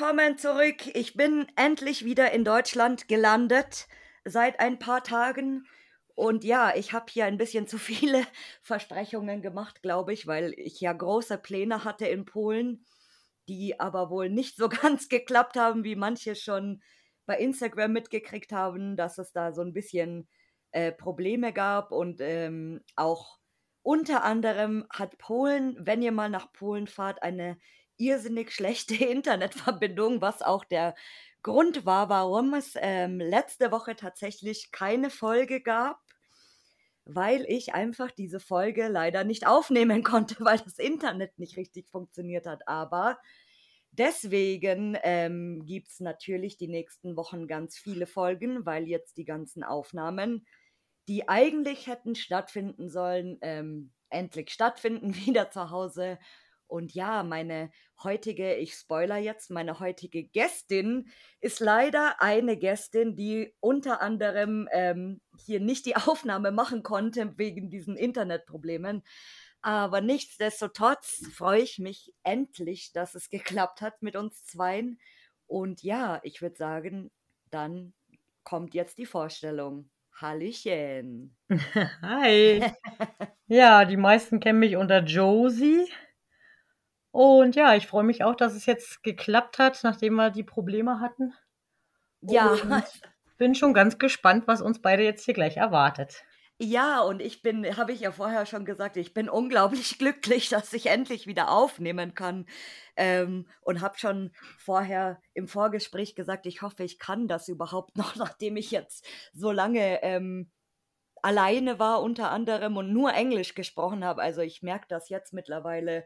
willkommen zurück. Ich bin endlich wieder in Deutschland gelandet seit ein paar Tagen. Und ja, ich habe hier ein bisschen zu viele Versprechungen gemacht, glaube ich, weil ich ja große Pläne hatte in Polen, die aber wohl nicht so ganz geklappt haben, wie manche schon bei Instagram mitgekriegt haben, dass es da so ein bisschen äh, Probleme gab und ähm, auch unter anderem hat Polen, wenn ihr mal nach Polen fahrt, eine irrsinnig schlechte Internetverbindung, was auch der Grund war, warum es ähm, letzte Woche tatsächlich keine Folge gab, weil ich einfach diese Folge leider nicht aufnehmen konnte, weil das Internet nicht richtig funktioniert hat. Aber deswegen ähm, gibt es natürlich die nächsten Wochen ganz viele Folgen, weil jetzt die ganzen Aufnahmen, die eigentlich hätten stattfinden sollen, ähm, endlich stattfinden, wieder zu Hause. Und ja, meine heutige, ich spoiler jetzt, meine heutige Gästin ist leider eine Gästin, die unter anderem ähm, hier nicht die Aufnahme machen konnte wegen diesen Internetproblemen. Aber nichtsdestotrotz freue ich mich endlich, dass es geklappt hat mit uns zweien. Und ja, ich würde sagen, dann kommt jetzt die Vorstellung. Hallöchen. Hi. ja, die meisten kennen mich unter Josie. Und ja, ich freue mich auch, dass es jetzt geklappt hat, nachdem wir die Probleme hatten. Ja. Und bin schon ganz gespannt, was uns beide jetzt hier gleich erwartet. Ja, und ich bin, habe ich ja vorher schon gesagt, ich bin unglaublich glücklich, dass ich endlich wieder aufnehmen kann. Ähm, und habe schon vorher im Vorgespräch gesagt, ich hoffe, ich kann das überhaupt noch, nachdem ich jetzt so lange ähm, alleine war unter anderem und nur Englisch gesprochen habe. Also ich merke das jetzt mittlerweile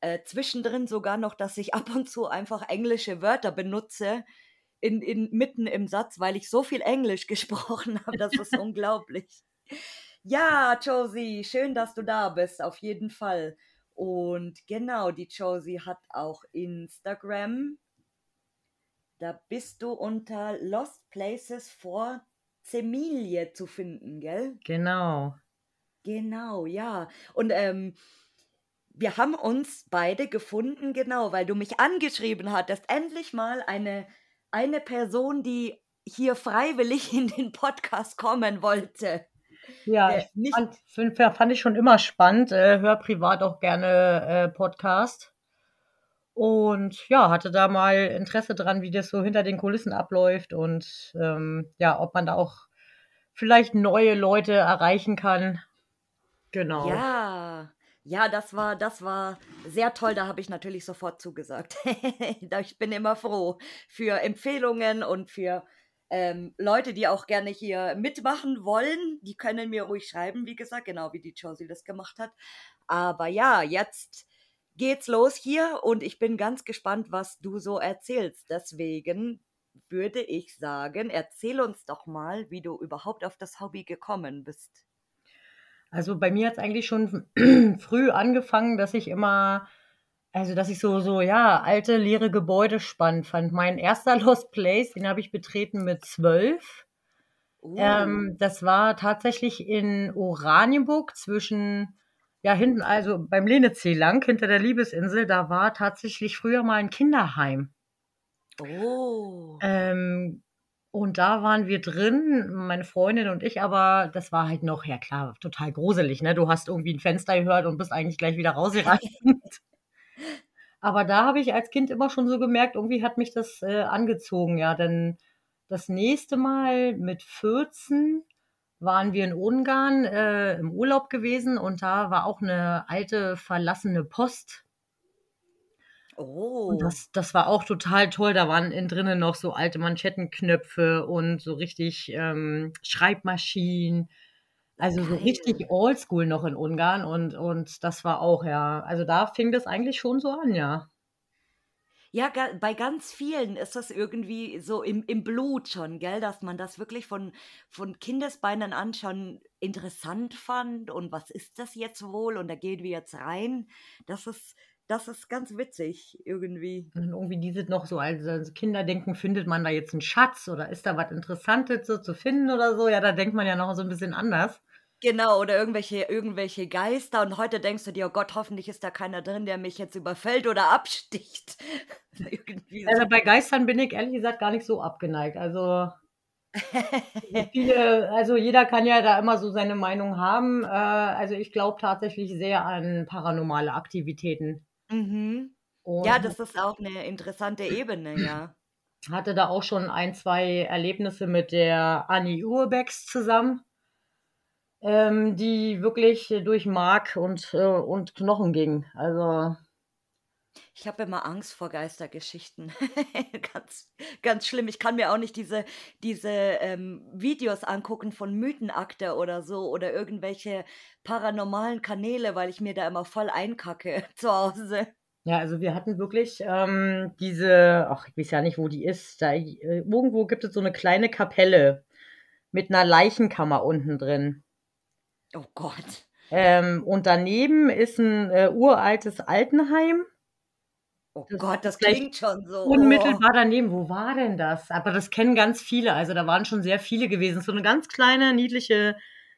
äh, zwischendrin sogar noch, dass ich ab und zu einfach englische Wörter benutze, in, in, mitten im Satz, weil ich so viel Englisch gesprochen habe. Das ist unglaublich. Ja, Josie, schön, dass du da bist, auf jeden Fall. Und genau, die Josie hat auch Instagram. Da bist du unter Lost Places for Semilie zu finden, gell? Genau. Genau, ja. Und ähm, wir haben uns beide gefunden, genau, weil du mich angeschrieben hattest. Endlich mal eine, eine Person, die hier freiwillig in den Podcast kommen wollte. Ja, äh, ich fand, fand, ich schon immer spannend. Äh, hör privat auch gerne äh, Podcast. Und ja, hatte da mal Interesse dran, wie das so hinter den Kulissen abläuft und ähm, ja, ob man da auch vielleicht neue Leute erreichen kann. Genau. Ja, ja, das war, das war sehr toll. Da habe ich natürlich sofort zugesagt. ich bin immer froh für Empfehlungen und für ähm, Leute, die auch gerne hier mitmachen wollen. Die können mir ruhig schreiben, wie gesagt, genau wie die Josie das gemacht hat. Aber ja, jetzt geht's los hier und ich bin ganz gespannt, was du so erzählst. Deswegen würde ich sagen, erzähl uns doch mal, wie du überhaupt auf das Hobby gekommen bist. Also bei mir hat es eigentlich schon früh angefangen, dass ich immer, also dass ich so, so, ja, alte, leere Gebäude spannend fand. Mein erster Lost Place, den habe ich betreten mit zwölf. Uh. Ähm, das war tatsächlich in Oranienburg zwischen, ja, hinten, also beim Lenezee lang, hinter der Liebesinsel, da war tatsächlich früher mal ein Kinderheim. Oh. Ähm, und da waren wir drin, meine Freundin und ich, aber das war halt noch, ja klar, total gruselig, ne? Du hast irgendwie ein Fenster gehört und bist eigentlich gleich wieder rausgerannt. aber da habe ich als Kind immer schon so gemerkt, irgendwie hat mich das äh, angezogen, ja. Denn das nächste Mal mit 14 waren wir in Ungarn äh, im Urlaub gewesen und da war auch eine alte verlassene Post Oh. Und das, das war auch total toll. Da waren innen drinnen noch so alte Manschettenknöpfe und so richtig ähm, Schreibmaschinen. Also so richtig oldschool noch in Ungarn und, und das war auch, ja. Also da fing das eigentlich schon so an, ja. Ja, bei ganz vielen ist das irgendwie so im im Blut schon, gell, dass man das wirklich von von Kindesbeinen an schon interessant fand und was ist das jetzt wohl und da gehen wir jetzt rein. Das ist das ist ganz witzig irgendwie. Und irgendwie diese noch so als als Kinderdenken, findet man da jetzt einen Schatz oder ist da was Interessantes so zu finden oder so? Ja, da denkt man ja noch so ein bisschen anders. Genau, oder irgendwelche irgendwelche Geister und heute denkst du dir: „Oh Gott, hoffentlich ist da keiner drin, der mich jetzt überfällt oder absticht.“ Irgendwie Also, so. bei Geistern bin ich ehrlich gesagt gar nicht so abgeneigt. Also viele also, jeder kann ja da immer so seine Meinung haben. Äh, also, ich glaube tatsächlich sehr an paranormale Aktivitäten Mhm. Ja, und das ist auch 'ne interessante Ebene, ja. hatte da auch schon ein, 2 Erlebnisse mit der Annie Uhrbex zusammen ähm, die wirklich durch Mark und äh, und Knochen ging. Also Ich habe immer Angst vor Geistergeschichten. Ganz ganz schlimm. Ich kann mir auch nicht diese diese, ähm, Videos angucken von Mythenakte oder so oder irgendwelche paranormalen Kanäle, weil ich mir da immer voll einkacke zu Hause. Ja, also wir hatten wirklich, ähm, diese ach, ich weiß ja nicht, wo die ist. Da äh, irgendwo gibt es so 'ne kleine Kapelle mit 'ner Leichenkammer unten drin. Oh Gott. Ähm, und daneben ist 'n, äh, uraltes Altenheim. Oh Das Gott, das klingt schon so, oh. unmittelbar daneben. Wo war denn das? Aber das kennen ganz viele. Also, da waren schon sehr viele gewesen. So 'ne ganz kleine, niedliche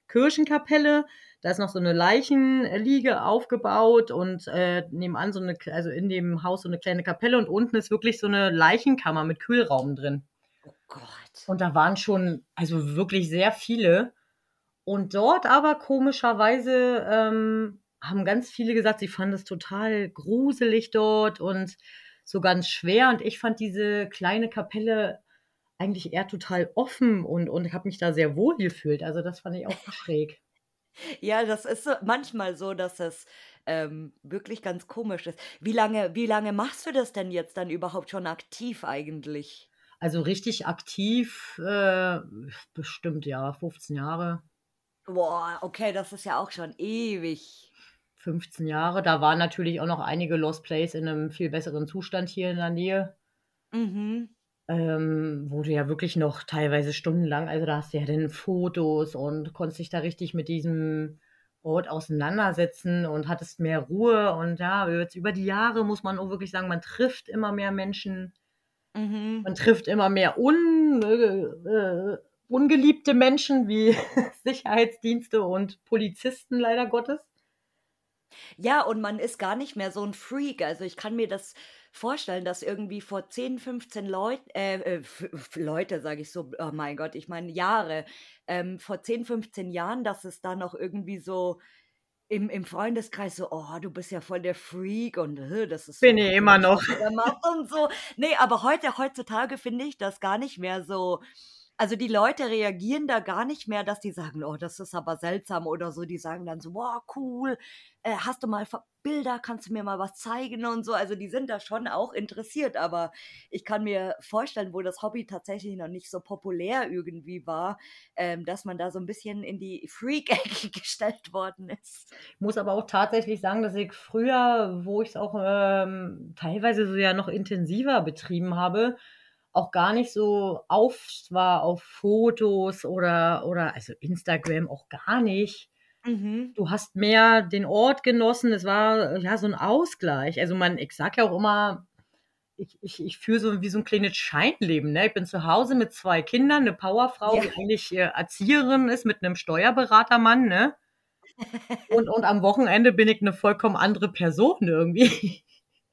Kirchenkapelle. Da ist noch so 'ne Leichenliege aufgebaut und, äh, nebenan so 'ne k also, in dem Haus so 'ne kleine Kapelle und unten ist wirklich so 'ne Leichenkammer mit Kühlraum drin. Oh Gott. Und da waren schon, also, wirklich sehr viele. Und dort aber komischerweise, ähm, haben ganz viele gesagt, sie fanden es total gruselig dort und so ganz schwer. Und ich fand diese kleine Kapelle eigentlich eher total offen und und habe mich da sehr wohl gefühlt. Also, das fand ich auch schräg. Ja, das ist so manchmal so, dass es, ähm, wirklich ganz komisch ist. Wie lange wie lange machst du das denn jetzt dann überhaupt schon aktiv eigentlich? Also, richtig aktiv, äh, bestimmt, ja, 15 Jahre. Boah, okay, das ist ja auch schon ewig. 15 Jahre. Da waren natürlich auch noch einige Lost Place in 'nem viel besseren Zustand hier in der Nähe. Mhm. Ähm, wo du ja wirklich noch teilweise stundenlang also, da hast du ja dann Fotos und konntest dich da richtig mit diesem Ort auseinandersetzen und hattest mehr Ruhe. Und ja, jetzt über die Jahre muss man auch wirklich sagen, man trifft immer mehr Menschen. Mhm. Man trifft immer mehr un äh, äh, ungeliebte Menschen wie Sicherheitsdienste und Polizisten leider Gottes. Ja, und man ist gar nicht mehr so 'n Freak. Also, ich kann mir das vorstellen, dass irgendwie vor 10, 15 Leut äh, äh, F F Leute, sage ich so, oh mein Gott, ich meine Jahre. Ähm, vor 10, 15 Jahren, dass es da noch irgendwie so im im Freundeskreis so: „Oh, du bist ja voll der Freak und, äh, das ist Bin so ich immer komisch, noch. was du da machst“ und so. Ne, aber heute heutzutage finde ich das gar nicht mehr so also, die Leute reagieren da gar nicht mehr, dass die sagen: „Oh, das ist aber seltsam“ oder so. Die sagen dann so: „Wow, cool. Äh, hast du mal Bilder? Kannst du mir mal was zeigen?“ und so. Also, die sind da schon auch interessiert, aber ich kann mir vorstellen, wo das Hobby tatsächlich noch nicht so populär irgendwie war, ähm, dass man da so 'n bisschen in die Freak-Ecke gestellt worden ist. Muss aber auch tatsächlich sagen, dass ich früher, wo ich's auch, ähm, teilweise so ja noch intensiver betrieben habe, auch gar nicht so aus war auf Fotos oder oder also, Instagram auch gar nicht. Mhm. Du hast mehr den Ort genossen. Es war, ja, so 'n Ausgleich. Also, man ich sage ja auch immer, ich ich ich führe so wie so 'n kleines Scheinleben, ne? Ich bin zu Hause mit 2 Kindern, 'ne Powerfrau, Ja. die eigentlich, äh, Erzieherin ist mit 'nem Steuerberatermann, ne? Und und am Wochenende bin ich 'ne vollkommen andere Person irgendwie.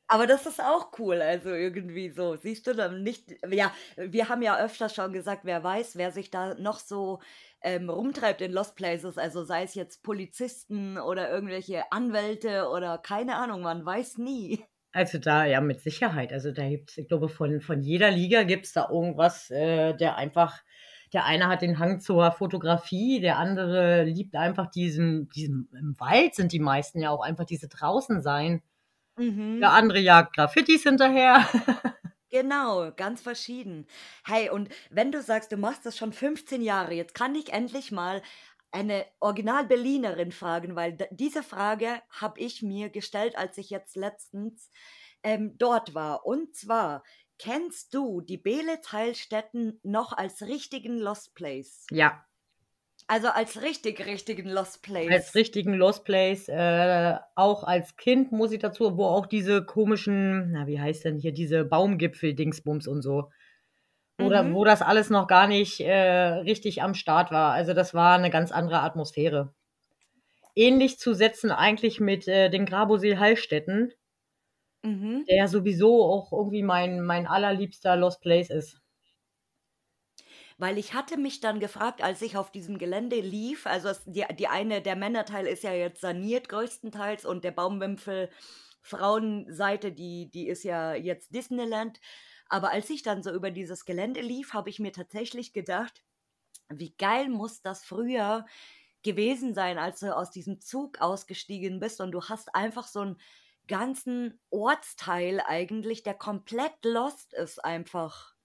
Aber das ist auch cool, also, irgendwie so. Siehst du dann nicht ja, wir haben ja öfters schon gesagt, wer weiß, wer sich da noch so, ähm, rumtreibt in Lost Places, also, sei es jetzt Polizisten oder irgendwelche Anwälte oder keine Ahnung, man weiß nie. Also, da ja, mit Sicherheit. Also, da gibt's ich glaube, von von jeder Liga gibt's da irgendwas, äh, der einfach der eine hat den Hang zur Fotografie, der andere liebt einfach diesen diesen im Wald sind die meisten ja auch einfach diese draußen sein. Der Mhm. andere jagt Graffitis hinterher. Genau, ganz verschieden. Hey, und wenn du sagst, du machst das schon 15 Jahre, jetzt kann ich endlich mal eine Original-Berlinerin fragen, weil diese Frage habe ich mir gestellt, als ich jetzt letztens, ähm, dort war. Und zwar, kennst du die Beelitz-Heilstätten noch als richtigen Lost Place? Ja, Also als richtig, richtigen Lost Place. als richtigen Lost Place, äh, auch als Kind muss ich dazu, wo auch diese komischen, na, wie heißt denn hier, diese Baumgipfel-Dingsbums und so. Oder Mhm. wo das alles noch gar nicht äh, richtig am Start war. Also das war eine ganz andere Atmosphäre. Ähnlich zu setzen eigentlich mit äh, den Grabosee-Heilstätten, Mhm. der ja sowieso auch irgendwie mein, mein allerliebster Lost Place ist. Weil ich hatte mich dann gefragt, als ich auf diesem Gelände lief, also die, die eine, der Männerteil ist ja jetzt saniert größtenteils und der Baumwimpel Frauenseite, die, die ist ja jetzt Disneyland. Aber als ich dann so über dieses Gelände lief, habe ich mir tatsächlich gedacht, wie geil muss das früher gewesen sein, als du aus diesem Zug ausgestiegen bist und du hast einfach so einen ganzen Ortsteil eigentlich, der komplett lost ist einfach.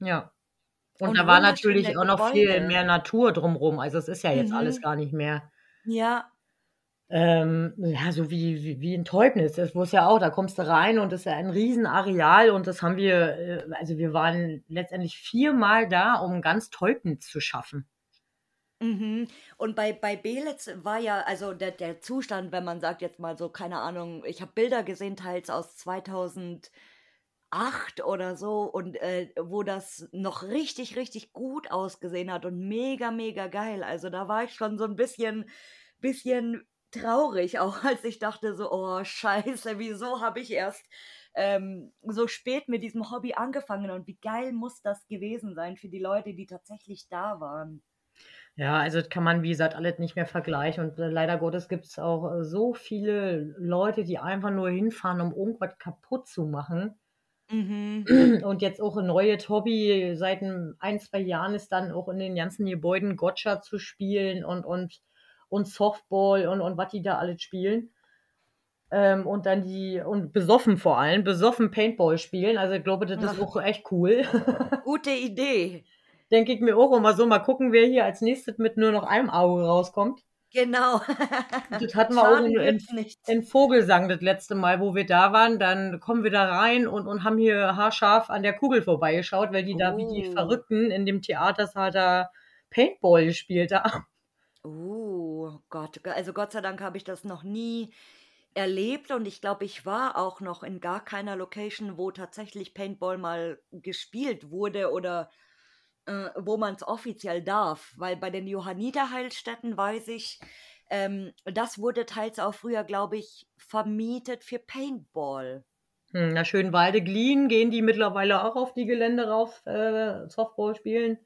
Ja. Und, Und da war natürlich auch noch viel Gebäude. mehr Natur drumrum. Also es ist ja jetzt alles Mhm. gar nicht mehr. Ja, Ähm, ja, so wie, wie, wie in Teubnis. Das wusste ja auch, da kommst du rein und das ist ja ein Riesenareal und das haben wir, äh, also wir waren letztendlich viermal da, um ganz Teubnitz zu schaffen. Mhm. Und bei, bei Belitz war ja, also der, der Zustand, wenn man sagt jetzt mal so, keine Ahnung, ich habe Bilder gesehen, teils aus 2008 oder so, und äh, wo das noch richtig, richtig gut ausgesehen hat und mega, mega geil. Also da war ich schon so ein bisschen, bisschen traurig, auch als ich dachte so, oh Scheiße, wieso habe ich erst ähm, so spät mit diesem Hobby angefangen und wie geil muss das gewesen sein für die Leute, die tatsächlich da waren. Ja, also das kann man, wie gesagt, alles nicht mehr vergleichen. Und äh, leider Gottes gibt es auch äh, so viele Leute, die einfach nur hinfahren, um irgendwas kaputt zu machen. Mhm. Und jetzt auch ein neues Hobby seit ein, zwei Jahren ist dann auch in den ganzen Gebäuden Gotcha zu spielen und, und, und Softball und, und was die da alles spielen. Ähm, und dann die, und besoffen vor allem, besoffen Paintball spielen. Also ich glaube, das ist auch echt cool. Gute Idee. Denke ich mir auch immer so, mal gucken, wer hier als nächstes mit nur noch einem Auge rauskommt. Genau. Das hatten wir auch Schaden in, in, nicht. in Vogelsang das letzte Mal, wo wir da waren. Dann kommen wir da rein und, und haben hier haarscharf an der Kugel vorbeigeschaut, weil die da wie die Oh. Verrückten in dem Theatersaal da Paintball gespielt haben. Oh Gott, also Gott sei Dank habe ich das noch nie erlebt und ich glaube, ich war auch noch in gar keiner Location, wo tatsächlich Paintball mal gespielt wurde oder äh, wo man es offiziell darf, weil bei den Johanniterheilstätten weiß ich, ähm, das wurde teils auch früher, glaube ich, vermietet für Paintball. Hm, na, Schönwalde Glien gehen die mittlerweile auch auf die Gelände rauf, äh, Softball spielen.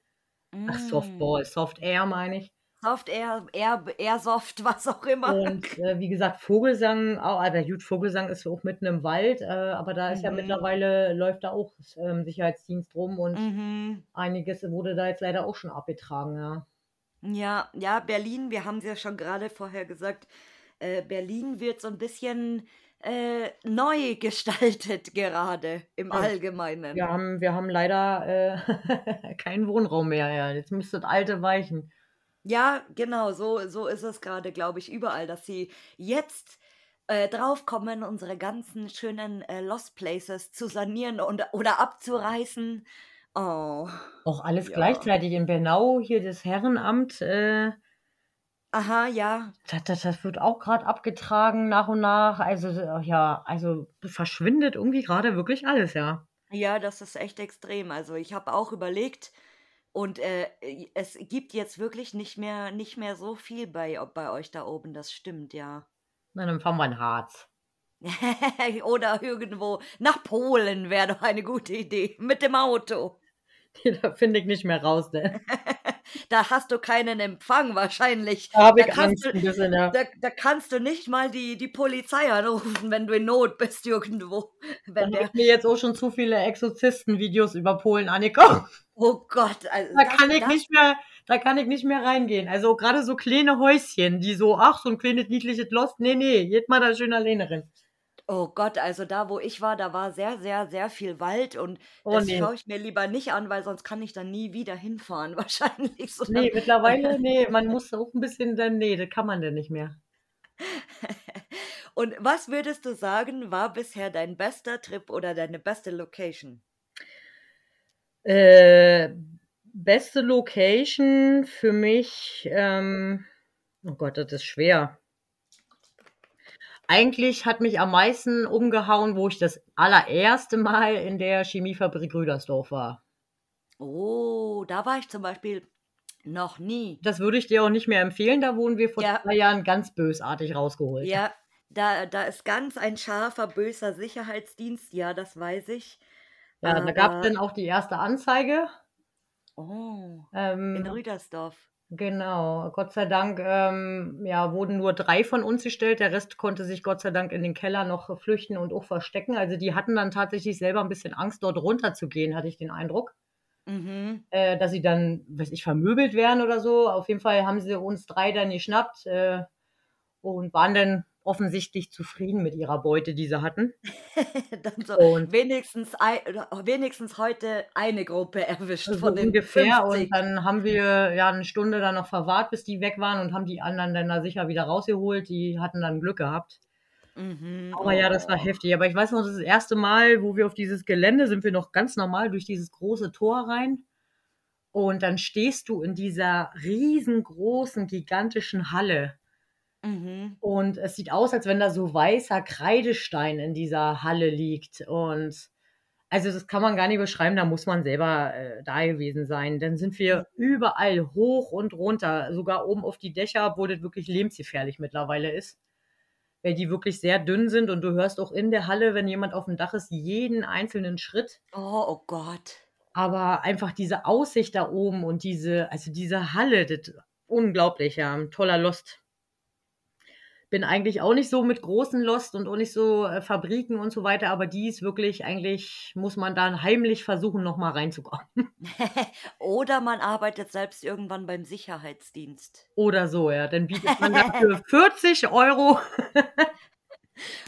Ach, Mm. Softball, Soft Air meine ich. Soft Air, Air, Airsoft, was auch immer. Und äh, wie gesagt, Vogelsang, auch, aber gut, Vogelsang ist auch mitten im Wald, äh, aber da ist ja Mhm. mittlerweile, läuft da auch ähm, Sicherheitsdienst rum und Mhm. einiges wurde da jetzt leider auch schon abgetragen, ja. Ja, ja, Berlin, wir haben es ja schon gerade vorher gesagt, äh, Berlin wird so ein bisschen äh, neu gestaltet gerade im Ja. Allgemeinen. Wir haben, wir haben leider äh, keinen Wohnraum mehr, ja. Jetzt müsste das alte weichen. Ja, genau, so, so ist es gerade, glaube ich, überall, dass sie jetzt äh, draufkommen, unsere ganzen schönen äh, Lost Places zu sanieren und, oder abzureißen. Oh, Auch alles Ja. gleichzeitig in Bernau, hier das Herrenamt, äh, aha, ja. das, das, das wird auch gerade abgetragen nach und nach. Also, ja, also verschwindet irgendwie gerade wirklich alles, ja. Ja, das ist echt extrem. Also ich habe auch überlegt und äh, es gibt jetzt wirklich nicht mehr, nicht mehr so viel bei, bei euch da oben. Das stimmt, ja. Na, dann fahren wir in Harz. Oder irgendwo nach Polen wäre doch eine gute Idee. Mit dem Auto. da finde ich nicht mehr raus, ne? Da hast du keinen Empfang wahrscheinlich. Da Da kannst du, bisschen, ja. da, da kannst du nicht mal die, die Polizei anrufen, wenn du in Not bist irgendwo. Da Wenn habe der, mir jetzt auch schon zu viele Exorzisten-Videos über Polen angeguckt. oh Gott, also Da das, kann ich das, nicht mehr, da kann ich nicht mehr reingehen. Also gerade so kleine Häuschen, die so, ach, so ein kleines niedliches Lost. Nee, nee, geht mal da schön alleine rein. Oh Gott, also da, wo ich war, da war sehr, sehr, sehr viel Wald und Oh das nee. schaue ich mir lieber nicht an, weil sonst kann ich dann nie wieder hinfahren, wahrscheinlich. So Nee, dann, mittlerweile, nee, man muss auch ein bisschen dann, nee, das kann man denn nicht mehr. Und was würdest du sagen, war bisher dein bester Trip oder deine beste Location? Äh, beste Location für mich, ähm, oh Gott, das ist schwer. Eigentlich hat mich am meisten umgehauen, wo ich das allererste Mal in der Chemiefabrik Rüdersdorf war. Oh, da war ich zum Beispiel noch nie. Das würde ich dir auch nicht mehr empfehlen. Da wurden wir vor Ja. zwei Jahren ganz bösartig rausgeholt. Ja, da, da ist ganz ein scharfer, böser Sicherheitsdienst, ja, das weiß ich. Ja, da gab es Aber, dann auch die erste Anzeige. oh, in Ähm, Rüdersdorf. Genau, Gott sei Dank ähm, ja, wurden nur drei von uns gestellt. Der Rest konnte sich Gott sei Dank in den Keller noch flüchten und auch verstecken. Also die hatten dann tatsächlich selber ein bisschen Angst, dort runterzugehen, hatte ich den Eindruck. Mhm. Äh, dass sie dann, weiß ich, vermöbelt werden oder so. Auf jeden Fall haben sie uns drei dann geschnappt äh, und waren dann offensichtlich zufrieden mit ihrer Beute, die sie hatten. Dann so, Und wenigstens, ei- wenigstens heute eine Gruppe erwischt so von den ungefähr. Und 50. dann haben wir ja eine Stunde dann noch verwahrt, bis die weg waren und haben die anderen dann da sicher wieder rausgeholt. Die hatten dann Glück gehabt. Mhm. Aber ja, das war heftig. Aber ich weiß noch, das erste Mal, wo wir auf dieses Gelände sind, wir noch ganz normal durch dieses große Tor rein. Und dann stehst du in dieser riesengroßen, gigantischen Halle. Mhm. Und es sieht aus, als wenn da so weißer Kreidestein in dieser Halle liegt. Und also das kann man gar nicht beschreiben, da muss man selber äh, da gewesen sein. Dann sind wir überall hoch und runter, sogar oben auf die Dächer, obwohl das wirklich lebensgefährlich mittlerweile ist. Weil die wirklich sehr dünn sind und du hörst auch in der Halle, wenn jemand auf dem Dach ist, jeden einzelnen Schritt. Oh, oh Gott. Aber einfach diese Aussicht da oben und diese, also diese Halle, das unglaublich, ja, ein toller Lost. Bin eigentlich auch nicht so mit großen Lost und auch nicht so äh, Fabriken und so weiter, aber die ist wirklich, eigentlich muss man da heimlich versuchen, nochmal reinzukommen. Oder man arbeitet selbst irgendwann beim Sicherheitsdienst. Oder so, ja. Dann bietet man dafür 40 Euro.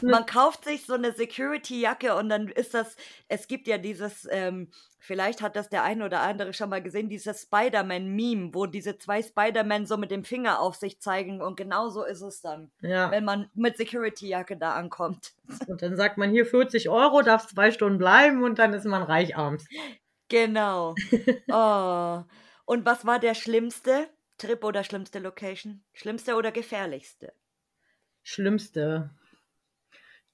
Man kauft sich so eine Security-Jacke und dann ist das, es gibt ja dieses, ähm, vielleicht hat das der eine oder andere schon mal gesehen, dieses Spider-Man-Meme, wo diese zwei Spider-Man so mit dem Finger auf sich zeigen und genau so ist es dann, Ja. wenn man mit Security-Jacke da ankommt. Und dann sagt man hier 40 Euro, darfst zwei Stunden bleiben und dann ist man reich abends. Genau. Oh. Und was war der schlimmste Trip oder schlimmste Location? Schlimmste oder gefährlichste? Schlimmste.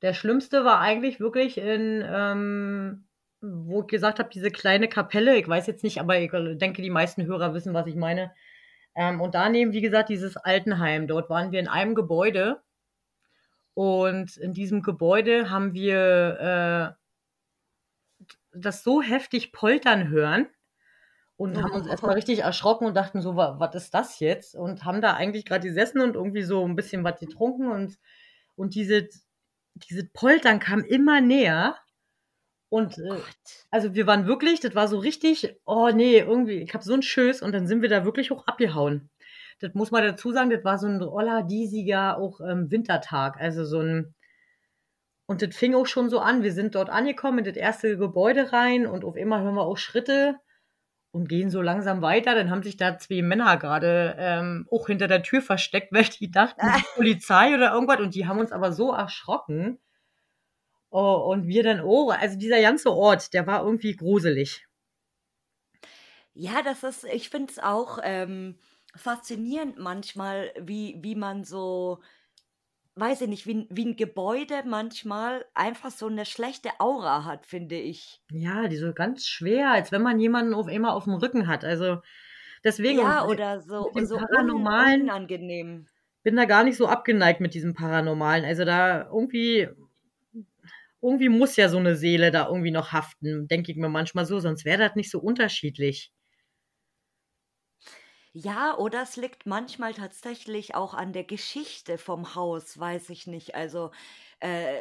Der schlimmste war eigentlich wirklich in, ähm, wo ich gesagt habe, diese kleine Kapelle. Ich weiß jetzt nicht, aber ich denke, die meisten Hörer wissen, was ich meine. Ähm, und daneben, wie gesagt, dieses Altenheim. Dort waren wir in einem Gebäude. Und in diesem Gebäude haben wir äh, das so heftig poltern hören und haben uns erstmal richtig erschrocken und dachten so, wa- was ist das jetzt? Und haben da eigentlich gerade gesessen und irgendwie so ein bisschen was getrunken und, und diese, diese Poltern kam immer näher. Und äh, also wir waren wirklich, das war so richtig, oh nee, irgendwie, ich habe so einen Schöß und dann sind wir da wirklich hoch abgehauen. Das muss man dazu sagen, das war so ein roller, diesiger, auch ähm, Wintertag. Also so ein, und das fing auch schon so an. Wir sind dort angekommen in das erste Gebäude rein und auf einmal hören wir auch Schritte und gehen so langsam weiter. Dann haben sich da zwei Männer gerade ähm, auch hinter der Tür versteckt, weil die dachten, die Polizei oder irgendwas. Und die haben uns aber so erschrocken. Oh, und wir dann, oh, also dieser ganze Ort, der war irgendwie gruselig. Ja, das ist, ich finde es auch ähm, faszinierend manchmal, wie, wie man so, weiß ich nicht, wie, ein- wie ein Gebäude manchmal einfach so eine schlechte Aura hat, finde ich. Ja, die so ganz schwer, als wenn man jemanden auf einmal auf dem Rücken hat. Also deswegen Ja, oder so, so Paranormalen unangenehm. bin da gar nicht so abgeneigt mit diesem Paranormalen. Also da irgendwie, irgendwie muss ja so eine Seele da irgendwie noch haften, denke ich mir manchmal so, sonst wäre das nicht so unterschiedlich. Ja, oder es liegt manchmal tatsächlich auch an der Geschichte vom Haus, weiß ich nicht. Also, äh,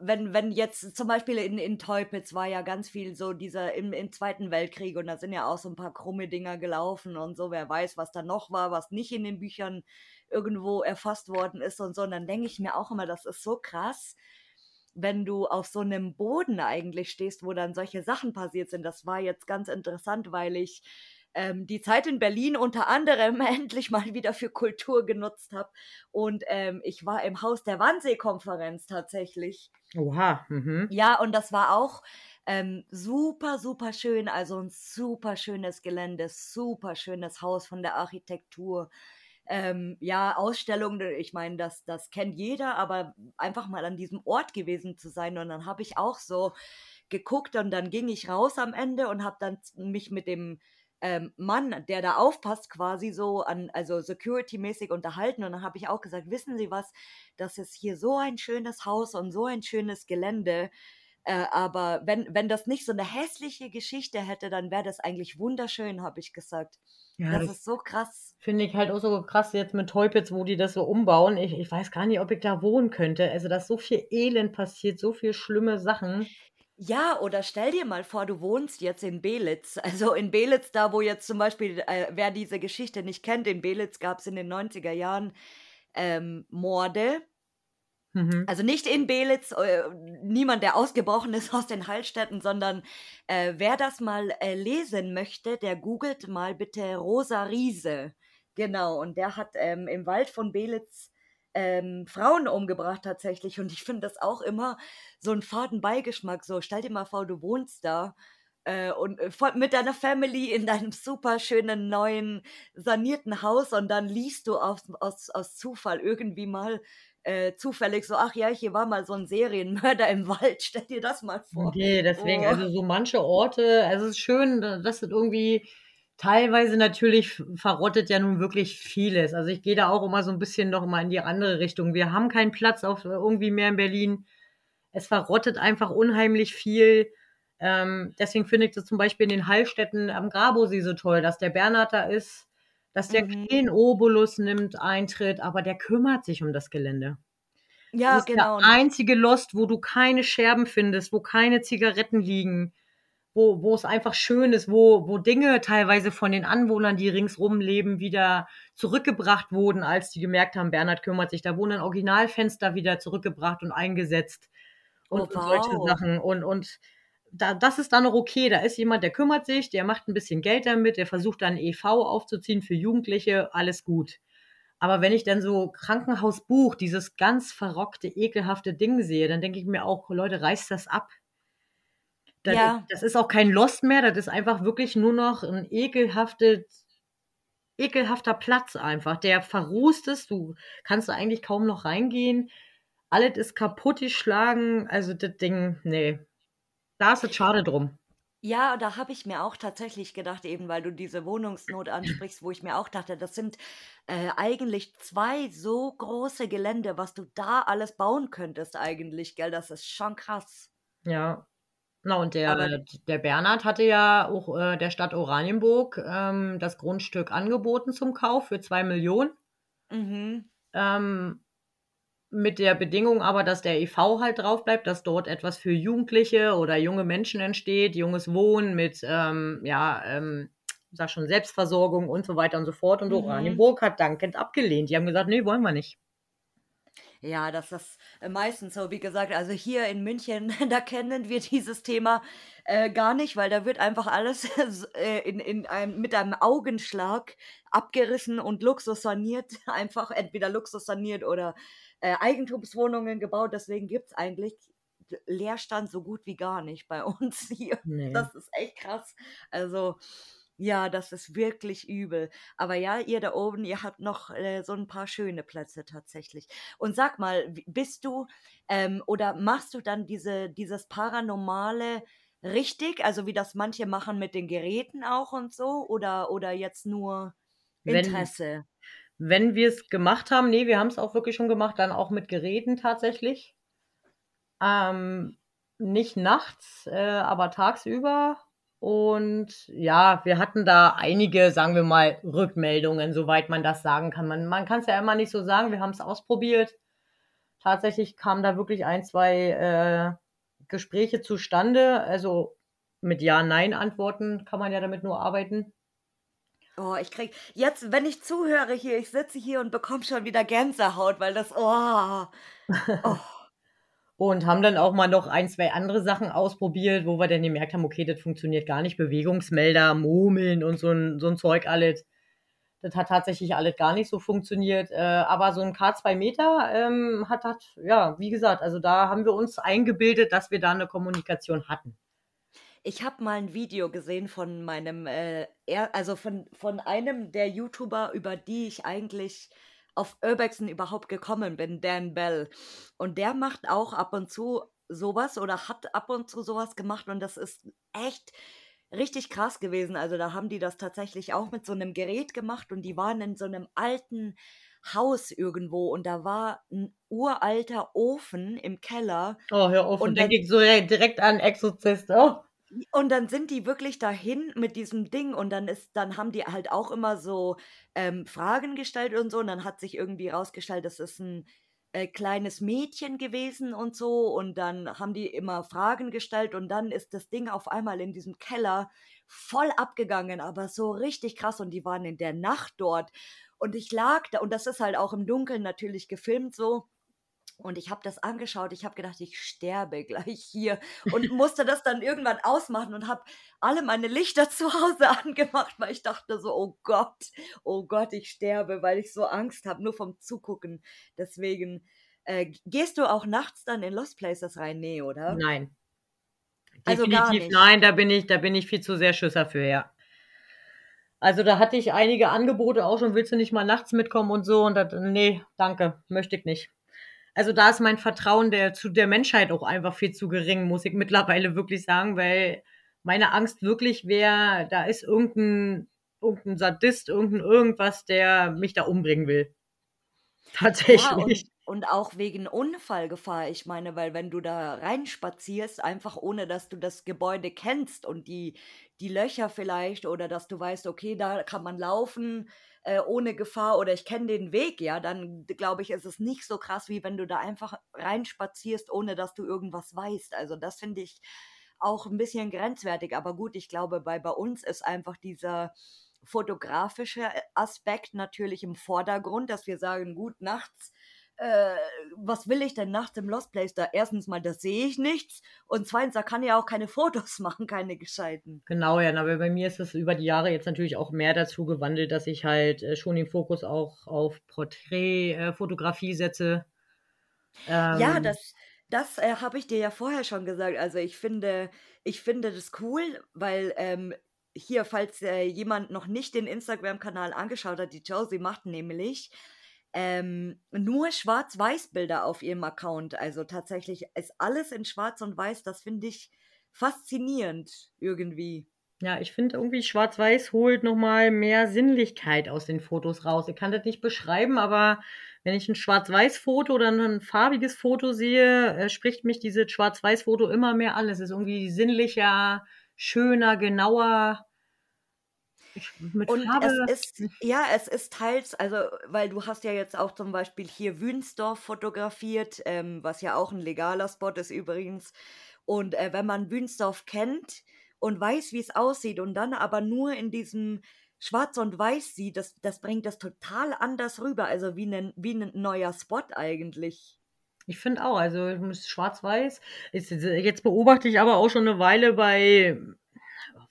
wenn, wenn jetzt zum Beispiel in, in Teupitz war ja ganz viel so dieser im, im Zweiten Weltkrieg und da sind ja auch so ein paar krumme Dinger gelaufen und so, wer weiß, was da noch war, was nicht in den Büchern irgendwo erfasst worden ist und so. Und dann denke ich mir auch immer, das ist so krass, wenn du auf so einem Boden eigentlich stehst, wo dann solche Sachen passiert sind. Das war jetzt ganz interessant, weil ich ähm, die Zeit in Berlin unter anderem endlich mal wieder für Kultur genutzt habe. Und ähm, ich war im Haus der Wannsee-Konferenz tatsächlich. Oha. Mhm. Ja, und das war auch ähm, super, super schön. Also ein super schönes Gelände, super schönes Haus von der Architektur. Ähm, ja, Ausstellungen, ich meine, das, das kennt jeder, aber einfach mal an diesem Ort gewesen zu sein. Und dann habe ich auch so geguckt und dann ging ich raus am Ende und habe dann mich mit dem ähm, Mann, der da aufpasst, quasi so an, also security-mäßig unterhalten. Und dann habe ich auch gesagt, wissen Sie was, das ist hier so ein schönes Haus und so ein schönes Gelände. Äh, aber wenn, wenn das nicht so eine hässliche Geschichte hätte, dann wäre das eigentlich wunderschön, habe ich gesagt. Ja, das, das, ist so krass. Finde ich halt auch so krass jetzt mit Teupitz, wo die das so umbauen. Ich, ich weiß gar nicht, ob ich da wohnen könnte. Also, da ist so viel Elend passiert, so viel schlimme Sachen. Ja, oder stell dir mal vor, du wohnst jetzt in Belitz. Also in Belitz, da wo jetzt zum Beispiel, äh, wer diese Geschichte nicht kennt, in Belitz gab es in den 90er Jahren ähm, Morde. Mhm. Also nicht in Belitz, äh, niemand, der ausgebrochen ist aus den Heilstätten, sondern äh, wer das mal äh, lesen möchte, der googelt mal bitte Rosa Riese. Genau, und der hat ähm, im Wald von Belitz ähm, Frauen umgebracht tatsächlich. Und ich finde das auch immer so ein faden Beigeschmack. So, stell dir mal vor, du wohnst da äh, und äh, mit deiner Family in deinem super schönen neuen sanierten Haus und dann liest du aus, aus, aus Zufall irgendwie mal äh, zufällig so, ach ja, hier war mal so ein Serienmörder im Wald, stell dir das mal vor. Okay, deswegen, oh. also so manche Orte, also es ist schön, dass es irgendwie Teilweise natürlich verrottet ja nun wirklich vieles. Also ich gehe da auch immer so ein bisschen noch mal in die andere Richtung. Wir haben keinen Platz auf irgendwie mehr in Berlin. Es verrottet einfach unheimlich viel. Ähm, deswegen finde ich das zum Beispiel in den Hallstätten am Grabosee so toll, dass der Bernhard da ist, dass der mhm. keinen Obolus nimmt, Eintritt, aber der kümmert sich um das Gelände. Ja, das ist genau. Der einzige Lost, wo du keine Scherben findest, wo keine Zigaretten liegen, wo, wo es einfach schön ist, wo, wo Dinge teilweise von den Anwohnern, die ringsrum leben, wieder zurückgebracht wurden, als die gemerkt haben, Bernhard kümmert sich. Da wurden ein Originalfenster wieder zurückgebracht und eingesetzt und, oh, wow. und solche Sachen. Und, und da, das ist dann noch okay. Da ist jemand, der kümmert sich, der macht ein bisschen Geld damit, der versucht dann EV aufzuziehen für Jugendliche, alles gut. Aber wenn ich dann so Krankenhausbuch, dieses ganz verrockte, ekelhafte Ding sehe, dann denke ich mir auch, Leute, reißt das ab. Das, ja. das ist auch kein Lost mehr, das ist einfach wirklich nur noch ein ekelhaftes, ekelhafter Platz einfach, der verrußt ist. Du kannst da eigentlich kaum noch reingehen. Alles ist kaputt geschlagen. Also das Ding, nee. Da ist es schade drum. Ja, da habe ich mir auch tatsächlich gedacht, eben weil du diese Wohnungsnot ansprichst, wo ich mir auch dachte, das sind äh, eigentlich zwei so große Gelände, was du da alles bauen könntest eigentlich, gell? Das ist schon krass. Ja, na, und der, Aber der Bernhard hatte ja auch äh, der Stadt Oranienburg ähm, das Grundstück angeboten zum Kauf für zwei Millionen. Mhm. Ähm, mit der Bedingung aber, dass der EV halt drauf bleibt, dass dort etwas für Jugendliche oder junge Menschen entsteht, junges Wohnen mit, ähm, ja, ähm, sag schon, Selbstversorgung und so weiter und so fort. Und mhm. Oranienburg hat dankend abgelehnt. Die haben gesagt, nee, wollen wir nicht. Ja, das ist äh, meistens so, wie gesagt, also hier in München, da kennen wir dieses Thema äh, gar nicht, weil da wird einfach alles äh, in, in einem, mit einem Augenschlag abgerissen und Luxus saniert, einfach entweder Luxus saniert oder äh, Eigentumswohnungen gebaut. Deswegen gibt es eigentlich Leerstand so gut wie gar nicht bei uns hier. Nee. Das ist echt krass. Also ja, das ist wirklich übel. Aber ja, ihr da oben, ihr habt noch äh, so ein paar schöne Plätze tatsächlich. Und sag mal, bist du ähm, oder machst du dann diese, dieses Paranormale richtig, also wie das manche machen mit den Geräten auch und so, oder, oder jetzt nur Interesse? Wenn, wenn wir es gemacht haben, nee, wir haben es auch wirklich schon gemacht, dann auch mit Geräten tatsächlich. Ähm, nicht nachts, äh, aber tagsüber und ja, wir hatten da einige, sagen wir mal, Rückmeldungen, soweit man das sagen kann. Man, man kann es ja immer nicht so sagen, wir haben es ausprobiert. Tatsächlich kamen da wirklich ein, zwei äh, Gespräche zustande. Also mit Ja-Nein-Antworten kann man ja damit nur arbeiten. Oh, ich krieg jetzt, wenn ich zuhöre hier, ich sitze hier und bekomme schon wieder Gänsehaut, weil das, oh, oh. Und haben dann auch mal noch ein, zwei andere Sachen ausprobiert, wo wir dann gemerkt haben, okay, das funktioniert gar nicht. Bewegungsmelder, Murmeln und so ein, so ein Zeug alles. Das hat tatsächlich alles gar nicht so funktioniert. Äh, aber so ein K2 Meter ähm, hat, hat, ja, wie gesagt, also da haben wir uns eingebildet, dass wir da eine Kommunikation hatten. Ich habe mal ein Video gesehen von meinem, äh, also von, von einem der YouTuber, über die ich eigentlich auf Urbexen überhaupt gekommen bin, Dan Bell. Und der macht auch ab und zu sowas oder hat ab und zu sowas gemacht und das ist echt richtig krass gewesen. Also da haben die das tatsächlich auch mit so einem Gerät gemacht und die waren in so einem alten Haus irgendwo und da war ein uralter Ofen im Keller. Oh, hör auf, und denke ich so direkt an Exorzist. Oh. Und dann sind die wirklich dahin mit diesem Ding und dann ist, dann haben die halt auch immer so ähm, Fragen gestellt und so. Und dann hat sich irgendwie rausgestellt, das ist ein äh, kleines Mädchen gewesen und so. Und dann haben die immer Fragen gestellt und dann ist das Ding auf einmal in diesem Keller voll abgegangen, aber so richtig krass. Und die waren in der Nacht dort. Und ich lag da, und das ist halt auch im Dunkeln natürlich gefilmt so. Und ich habe das angeschaut, ich habe gedacht, ich sterbe gleich hier und musste das dann irgendwann ausmachen und habe alle meine Lichter zu Hause angemacht, weil ich dachte so, oh Gott, oh Gott, ich sterbe, weil ich so Angst habe, nur vom Zugucken. Deswegen, äh, gehst du auch nachts dann in Lost Places rein? Nee, oder? Nein. Also Definitiv gar nicht. nein, da bin ich, da bin ich viel zu sehr Schüsser für, ja. Also da hatte ich einige Angebote auch schon, willst du nicht mal nachts mitkommen und so und das, nee, danke, möchte ich nicht also da ist mein Vertrauen der, zu der Menschheit auch einfach viel zu gering, muss ich mittlerweile wirklich sagen, weil meine Angst wirklich wäre, da ist irgendein, irgendein Sadist, irgendein irgendwas, der mich da umbringen will. Tatsächlich. Ja, und, und, auch wegen Unfallgefahr. Ich meine, weil wenn du da reinspazierst, einfach ohne dass du das Gebäude kennst und die, die Löcher vielleicht oder dass du weißt, okay, da kann man laufen, äh, ohne Gefahr oder ich kenne den Weg, ja, dann glaube ich, ist es nicht so krass, wie wenn du da einfach reinspazierst, ohne dass du irgendwas weißt. Also das finde ich auch ein bisschen grenzwertig. Aber gut, ich glaube, bei, bei uns ist einfach dieser fotografische Aspekt natürlich im Vordergrund, dass wir sagen, gut, nachts äh, was will ich denn nachts im Lost Place da? Erstens mal, da sehe ich nichts und zweitens, da kann ich auch keine Fotos machen, keine gescheiten. Genau, ja, aber bei mir ist es über die Jahre jetzt natürlich auch mehr dazu gewandelt, dass ich halt äh, schon den Fokus auch auf Porträtfotografie äh, setze. Ähm, ja, das, das äh, habe ich dir ja vorher schon gesagt. Also ich finde, ich finde das cool, weil ähm, hier, falls äh, jemand noch nicht den Instagram-Kanal angeschaut hat, die Josie macht nämlich ähm, nur Schwarz-Weiß-Bilder auf ihrem Account. Also tatsächlich ist alles in Schwarz und Weiß. Das finde ich faszinierend irgendwie. Ja, ich finde irgendwie Schwarz-Weiß holt nochmal mehr Sinnlichkeit aus den Fotos raus. Ich kann das nicht beschreiben, aber wenn ich ein Schwarz-Weiß-Foto oder ein farbiges Foto sehe, äh, spricht mich dieses Schwarz-Weiß-Foto immer mehr an. Es ist irgendwie sinnlicher, schöner, genauer. Mit und Farbe. es ist, ja, es ist teils, also, weil du hast ja jetzt auch zum Beispiel hier Wünsdorf fotografiert, ähm, was ja auch ein legaler Spot ist übrigens. Und äh, wenn man Wünsdorf kennt und weiß, wie es aussieht und dann aber nur in diesem Schwarz und Weiß sieht, das, das bringt das total anders rüber. Also wie ein, wie ein neuer Spot eigentlich. Ich finde auch, also Schwarz-Weiß. Jetzt beobachte ich aber auch schon eine Weile bei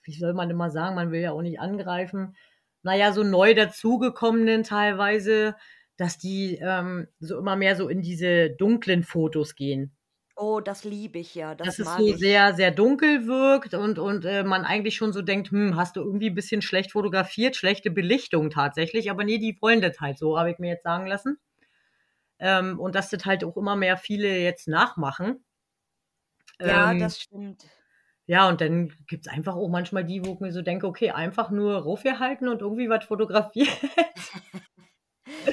wie soll man immer sagen, man will ja auch nicht angreifen, naja, so neu dazugekommenen teilweise, dass die ähm, so immer mehr so in diese dunklen Fotos gehen. Oh, das liebe ich ja. Das dass es so ich. sehr, sehr dunkel wirkt und, und äh, man eigentlich schon so denkt, hm, hast du irgendwie ein bisschen schlecht fotografiert, schlechte Belichtung tatsächlich. Aber nee, die wollen das halt so, habe ich mir jetzt sagen lassen. Ähm, und dass das halt auch immer mehr viele jetzt nachmachen. Ja, ähm, das stimmt. Ja, und dann gibt es einfach auch manchmal die, wo ich mir so denke, okay, einfach nur raufgehalten und irgendwie was fotografiert.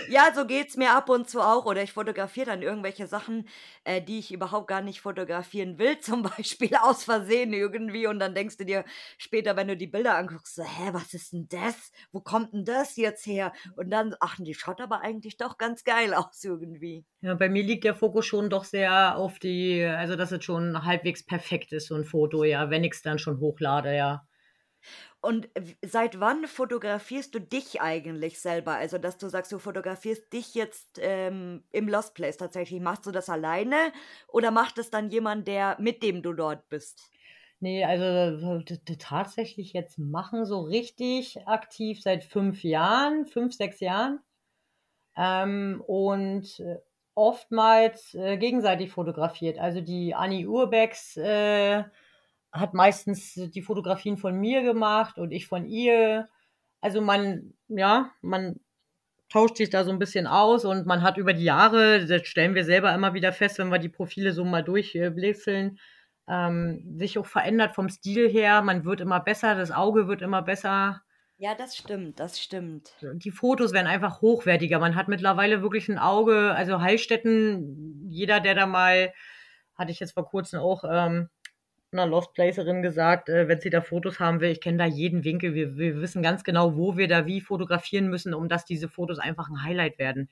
Ja, so geht's mir ab und zu auch. Oder ich fotografiere dann irgendwelche Sachen, äh, die ich überhaupt gar nicht fotografieren will, zum Beispiel aus Versehen irgendwie. Und dann denkst du dir später, wenn du die Bilder anguckst, so, hä, was ist denn das? Wo kommt denn das jetzt her? Und dann, ach, die schaut aber eigentlich doch ganz geil aus irgendwie. Ja, bei mir liegt der Fokus schon doch sehr auf die, also dass es schon halbwegs perfekt ist, so ein Foto, ja, wenn ich es dann schon hochlade, ja. Und seit wann fotografierst du dich eigentlich selber? Also, dass du sagst, du fotografierst dich jetzt, ähm, im Lost Place tatsächlich. Machst du das alleine oder macht es dann jemand, der mit dem du dort bist? Ne, also tatsächlich jetzt machen so richtig aktiv seit 5 Jahren, 5, 6 Jahren. Ähm, und, äh, oftmals, äh, gegenseitig fotografiert. Also, die Annie Urbacks, äh, hat meistens die Fotografien von mir gemacht und ich von ihr. Also, man ja, man tauscht sich da so 'n bisschen aus und man hat über die Jahre, das stellen wir selber immer wieder fest, wenn wir die Profile so mal durch blinzeln, ähm, sich auch verändert vom Stil her. Man wird immer besser, das Auge wird immer besser. Ja, das stimmt, das stimmt. Die Fotos werden einfach hochwertiger. Man hat mittlerweile wirklich 'n Auge also, Heilstätten, jeder, der da mal hatte ich jetzt vor Kurzem auch, ähm, 'ner Lost Placerin gesagt, äh, wenn sie da Fotos haben will: „Ich kenne da jeden Winkel. Wir wir wissen ganz genau, wo wir da wie fotografieren müssen, um dass diese Fotos einfach 'n Highlight werden.“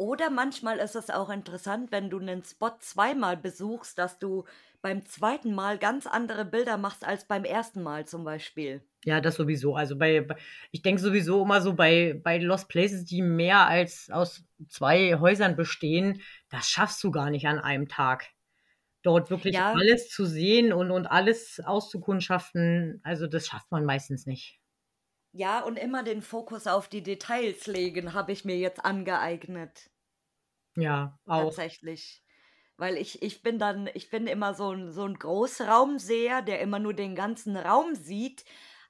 Oder manchmal ist es auch interessant, wenn du 'nen Spot zweimal besuchst, dass du beim zweiten Mal ganz andere Bilder machst als beim ersten Mal zum Beispiel. Ja, das sowieso. Also, bei bei ich denke sowieso immer so bei bei Lost Places, die mehr als aus 2 Häusern bestehen, das schaffst du gar nicht an einem Tag. Dort wirklich Ja. alles zu sehen und und alles auszukundschaften, also, das schafft man meistens nicht. Ja, und immer den Fokus auf die Details legen, habe ich mir jetzt angeeignet. Ja, auch. Tatsächlich. Weil ich ich bin dann ich bin immer so 'n so 'n Großraumseher, der immer nur den ganzen Raum sieht.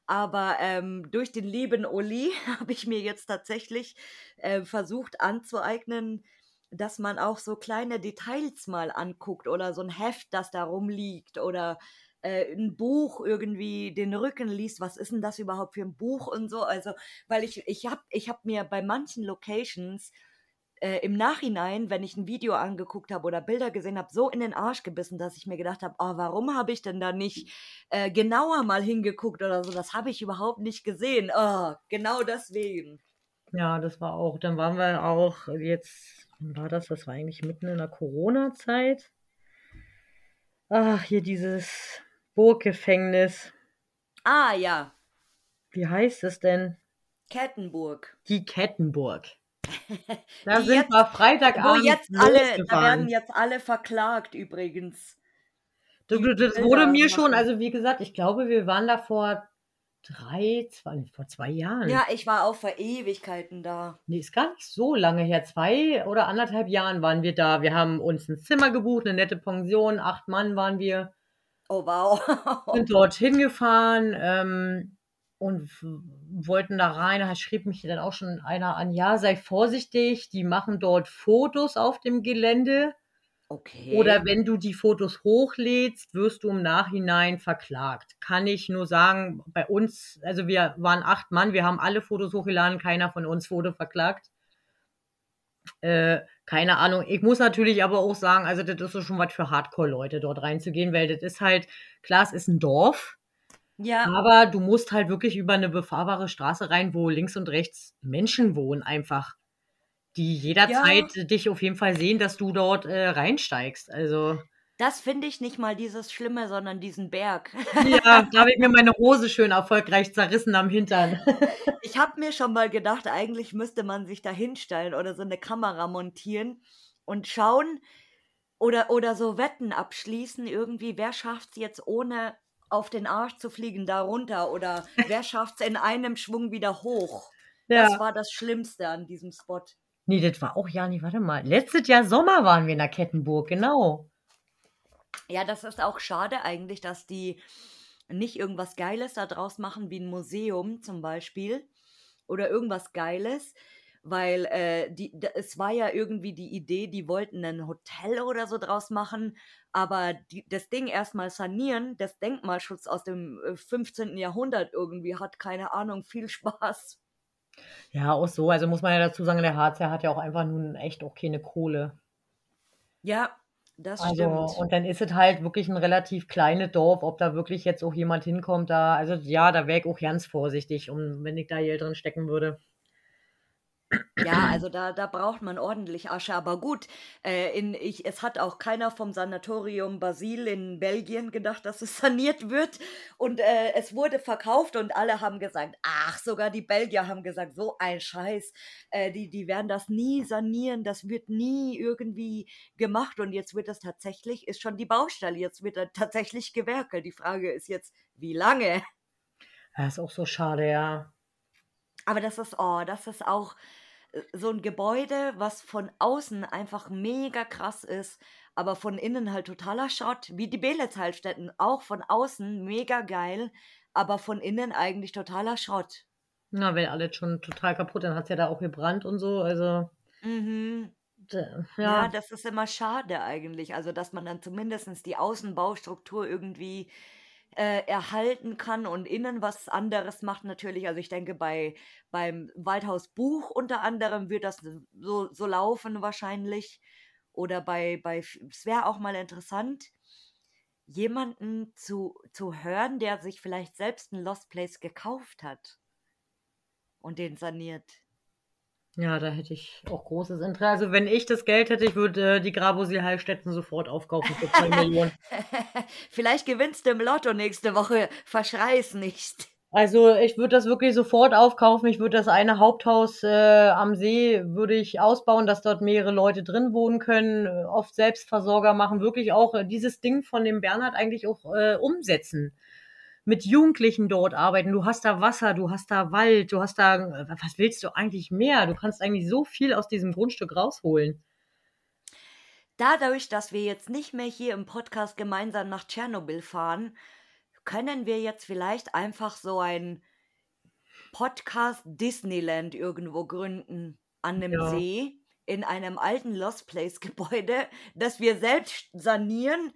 Aber, ähm, durch den lieben Uli habe ich mir jetzt tatsächlich, äh, versucht anzueignen, dass man auch so kleine Details mal anguckt oder so 'n Heft, das da rumliegt oder, äh, 'n Buch irgendwie den Rücken liest. Was ist 'n das überhaupt für 'n Buch und so? Also, weil ich ich habe ich habe mir bei manchen Locations, äh, im Nachhinein, wenn ich 'n Video angeguckt habe oder Bilder gesehen habe, so in den Arsch gebissen, dass ich mir gedacht habe: „Oh, warum habe ich denn da nicht, äh, genauer mal hingeguckt oder so? Das habe ich überhaupt nicht gesehen. Oh, genau deswegen.“ Ja, das war auch dann waren wir auch jetzt wann war das? Das war eigentlich mitten in der Corona-Zeit. Ach, hier dieses Burggefängnis. Ah, ja. Wie heißt es denn? Kettenburg. Die Kettenburg. Da Die sind jetzt wir wo Freitagabend jetzt alle da werden jetzt alle verklagt übrigens, du das wurde mir schon also, wie gesagt, ich glaube, wir waren da vor 3, 2 vor 2 Jahren. Ja, ich war auch vor Ewigkeiten da. Ne, ist gar nicht so lange her. 2 oder 1 1/2 Jahren waren wir da. Wir haben uns 'n Zimmer gebucht, 'ne nette Pension, 8 Mann waren wir. Oh, wow. Sind dorthin gefahren, ähm, und wollten da rein. Da schrieb mich dann auch schon einer an: „Ja, sei vorsichtig, die machen dort Fotos auf dem Gelände. Oder Okay. wenn du die Fotos hochlädst, wirst du im Nachhinein verklagt.“ Kann ich nur sagen, bei uns also, wir waren 8 Mann, wir haben alle Fotos hochgeladen, keiner von uns wurde verklagt. Äh, keine Ahnung. Ich muss natürlich aber auch sagen, also, das ist so schon was für Hardcore-Leute, dort reinzugehen, weil das ist halt klar, es ist 'n Dorf, Ja. aber du musst halt wirklich über 'ne befahrbare Straße rein, wo links und rechts Menschen wohnen einfach, die Ja. jederzeit dich auf jeden Fall sehen, dass du dort, äh, reinsteigst. Also Das finde ich nicht mal dieses Schlimme, sondern diesen Berg. Ja, da habe ich mir meine Hose schön erfolgreich zerrissen am Hintern. Ich habe mir schon mal gedacht, eigentlich müsste man sich da hinstellen oder so 'ne Kamera montieren und schauen oder oder so Wetten abschließen irgendwie, wer schafft's jetzt, ohne auf den Arsch zu fliegen, da runter oder wer schafft's in einem Schwung wieder hoch? Das Ja. war das Schlimmste an diesem Spot. Ne, das war auch ja ne, warte mal. Letztes Jahr Sommer waren wir in der Kettenburg, genau. Ja, das ist auch schade eigentlich, dass die nicht irgendwas Geiles da draus machen wie 'n Museum zum Beispiel oder irgendwas Geiles, weil, äh, die es war ja irgendwie die Idee, die wollten 'nen Hotel oder so draus machen, aber die das Ding erst mal sanieren, das Denkmalschutz aus dem, äh, 15. Jahrhundert irgendwie hat, keine Ahnung, viel Spaß. Ja, auch so. Also, muss man ja dazu sagen, der HCR hat ja auch einfach nun echt auch keine Kohle. Ja, das Also stimmt. und dann ist es halt wirklich 'n relativ kleines Dorf, ob da wirklich jetzt auch jemand hinkommt da also, ja, da wäre ich auch ganz vorsichtig, um wenn ich da Geld drin stecken würde. Ja, also da, da braucht man ordentlich Asche. Aber gut, äh, in, ich, es hat auch keiner vom Sanatorium Basil in Belgien gedacht, dass es saniert wird. Und äh, es wurde verkauft und alle haben gesagt, ach, sogar die Belgier haben gesagt, so ein Scheiß, äh, die, die werden das nie sanieren, das wird nie irgendwie gemacht. Und jetzt wird das tatsächlich, ist schon die Baustelle, jetzt wird da tatsächlich gewerkelt. Die Frage ist jetzt, wie lange? Ja, ist auch so schade, ja. Aber das ist, oh, das ist auch äh, so ein Gebäude, was von außen einfach mega krass ist, aber von innen halt totaler Schrott, wie die Belitz-Heilstätten, auch von außen mega geil, aber von innen eigentlich totaler Schrott. Na, wenn alles schon total kaputt, dann hat's ja da auch gebrannt und so, also Mhm. Ja, ja. das ist immer schade eigentlich, also, dass man dann zumindestens die Außenbaustruktur irgendwie, äh, erhalten kann und innen was anderes macht natürlich. Also, ich denke, bei beim Waldhaus Buch unter anderem wird das so so laufen wahrscheinlich oder bei bei es wäre auch mal interessant, jemanden zu zu hören, der sich vielleicht selbst 'n Lost Place gekauft hat und den saniert. Ja, da hätte ich auch großes Intere also, wenn ich das Geld hätte, ich würde die Grabosil Heilstätten sofort aufkaufen für 2.000.000. Vielleicht gewinnst du im Lotto nächste Woche, verschreie es nicht. Also, ich würde das wirklich sofort aufkaufen. Ich würde das eine Haupthaus, äh, am See würde ich ausbauen, dass dort mehrere Leute drin wohnen können, äh, oft Selbstversorger machen, wirklich auch, äh, dieses Ding von dem Bernhard eigentlich auch, äh, umsetzen. Mit Jugendlichen dort arbeiten. Du hast da Wasser, du hast da Wald, du hast da äh, was willst du eigentlich mehr? Du kannst eigentlich so viel aus diesem Grundstück rausholen. Dadurch, dass wir jetzt nicht mehr hier im Podcast gemeinsam nach Tschernobyl fahren, können wir jetzt vielleicht einfach so ein Podcast Disneyland irgendwo gründen an 'nem Ja. See in einem alten Lost Place Gebäude, das wir selbst sanieren.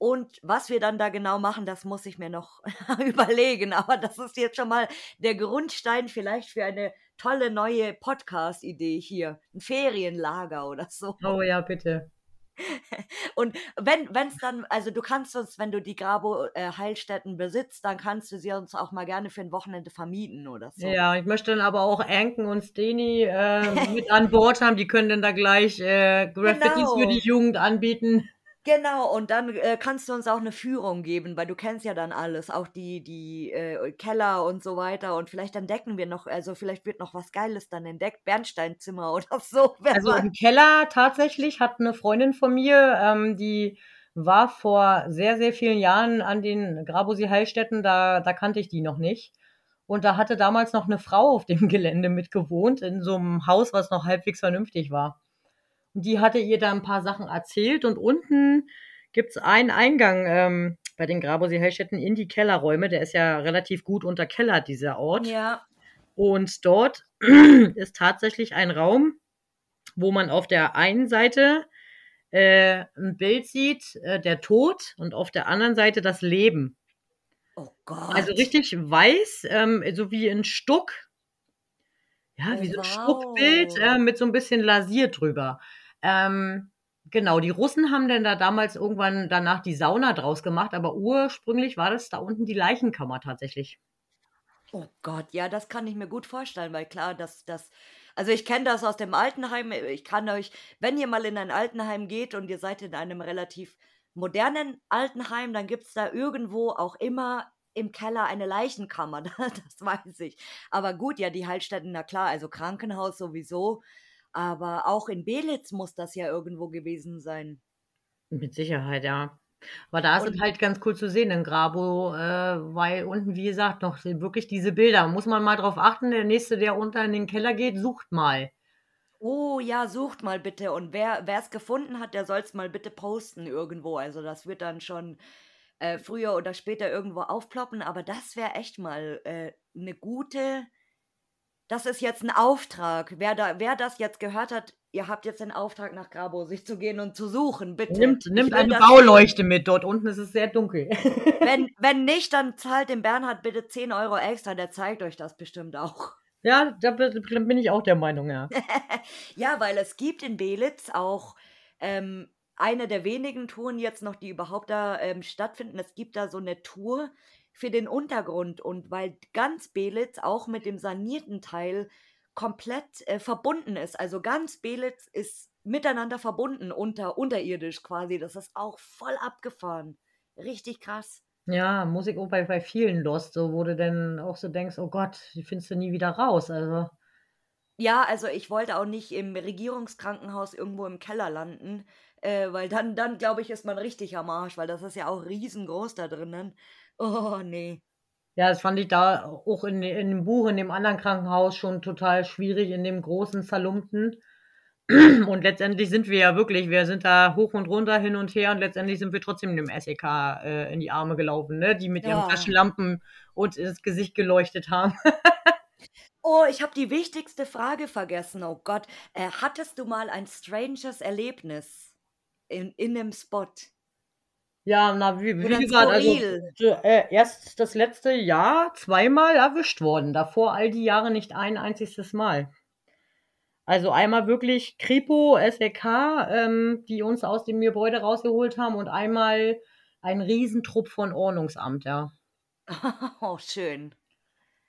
Und was wir dann da genau machen, das muss ich mir noch überlegen. Aber das ist jetzt schon mal der Grundstein vielleicht für eine tolle neue Podcast-Idee hier. 'N Ferienlager oder so. Oh ja, bitte. Und wenn wenn's dann also, du kannst uns, wenn du die Grabo äh, Heilstätten besitzt, dann kannst du sie uns auch mal gerne für 'n Wochenende vermieten oder so. Ja, ich möchte dann aber auch Anken und Steny, äh, mit an Bord haben. Die können dann da gleich, äh, Graffitis für die Genau. Jugend anbieten. Genau, und dann, äh, kannst du uns auch 'ne Führung geben, weil du kennst ja dann alles, auch die die, äh, Keller und so weiter. Und vielleicht entdecken wir noch also, vielleicht wird noch was Geiles dann entdeckt, Bernsteinzimmer oder so, Also, im Keller tatsächlich hat 'ne Freundin von mir, ähm, die war vor sehr, sehr vielen Jahren an den Grabosil Heilstätten, da da kannte ich die noch nicht. Und da hatte damals noch 'ne Frau auf dem Gelände mit gewohnt in so 'nem Haus, was noch halbwegs vernünftig war. Und die hatte ihr da 'n paar Sachen erzählt und unten gibt's einen Eingang, ähm, bei den Grabosil Heilstätten in die Kellerräume. Der ist ja relativ gut unterkellert, dieser Ort. Ja. Und dort ist tatsächlich ein Raum, wo man auf der einen Seite, äh, 'n Bild sieht, äh, der Tod und auf der anderen Seite das Leben. Oh Also, Gott. richtig weiß, ähm, so wie in Stuck. Ja, Oh, wie so 'n Stuckbild, wow. äh, mit so 'n bisschen Lasier drüber. Ähm, genau, die Russen haben denn da damals irgendwann danach die Sauna draus gemacht, aber ursprünglich war das da unten die Leichenkammer tatsächlich. Oh Gott, ja, das kann ich mir gut vorstellen, weil klar, das das also, ich kenne das aus dem Altenheim. Ich kann euch wenn ihr mal in ein Altenheim geht und ihr seid in einem relativ modernen Altenheim, dann gibt's da irgendwo auch immer im Keller eine Leichenkammer, das weiß ich. Aber gut, ja, die Heilstätten, na klar, also, Krankenhaus sowieso, aber auch in Belitz muss das ja irgendwo gewesen sein. Mit Sicherheit, ja. Aber da ist es halt ganz cool zu sehen in Grabo, äh, weil unten, wie gesagt, noch wirklich diese Bilder. Muss man mal drauf achten, der Nächste, der runter in den Keller geht, sucht mal. Oh ja, sucht mal bitte und wer wer's gefunden hat, der soll's mal bitte posten irgendwo. Also, das wird dann schon, äh, früher oder später irgendwo aufploppen, aber das wäre echt mal, äh, 'ne gute das ist jetzt 'n Auftrag. Wer da wer das jetzt gehört hat, ihr habt jetzt den Auftrag, nach Grabosil zu gehen und zu suchen, bitte. Nimmt nimmt eine. Bauleuchte mit. Dort unten ist es sehr dunkel. Wenn wenn nicht, dann zahlt dem Bernhard bitte 10 € extra, der zeigt euch das bestimmt auch. Ja, da bi bin ich auch der Meinung, ja. Ja, weil es gibt in Belitz auch, ähm, eine der wenigen Touren jetzt noch, die überhaupt da, ähm, stattfinden. Es gibt da so 'ne Tour für den Untergrund und weil ganz Belitz auch mit dem sanierten Teil komplett äh, verbunden ist. Also ganz Belitz ist miteinander verbunden, unter, unterirdisch quasi. Das ist auch voll abgefahren. Richtig krass. Ja, Musik auch bei, bei vielen Lost, so wo du dann auch so denkst, oh Gott, die findest du nie wieder raus. Also. Ja, also ich wollte auch nicht im Regierungskrankenhaus irgendwo im Keller landen, äh, weil dann, dann glaube ich, ist man richtig am Arsch, weil das ist ja auch riesengroß da drinnen. Oh, nee. Ja, das fand ich da auch in, in dem Buch, in dem anderen Krankenhaus schon total schwierig, in dem großen Zerlumpten. Und letztendlich sind wir ja wirklich, wir sind da hoch und runter, hin und her und letztendlich sind wir trotzdem dem SEK äh, in die Arme gelaufen, ne? die mit ihren Ja. Taschenlampen uns ins Gesicht geleuchtet haben. Oh, ich habe die wichtigste Frage vergessen. Oh Gott. Äh, hattest du mal ein stranges Erlebnis in, in einem Spot? Ja, na, wie, wie gesagt, also Skurril? so, äh, erst das letzte Jahr zweimal erwischt worden, davor all die Jahre nicht ein einziges Mal. Also einmal wirklich Kripo, SEK, ähm, die uns aus dem Gebäude rausgeholt haben und einmal ein Riesentrupp von Ordnungsamt, ja, Oh, schön.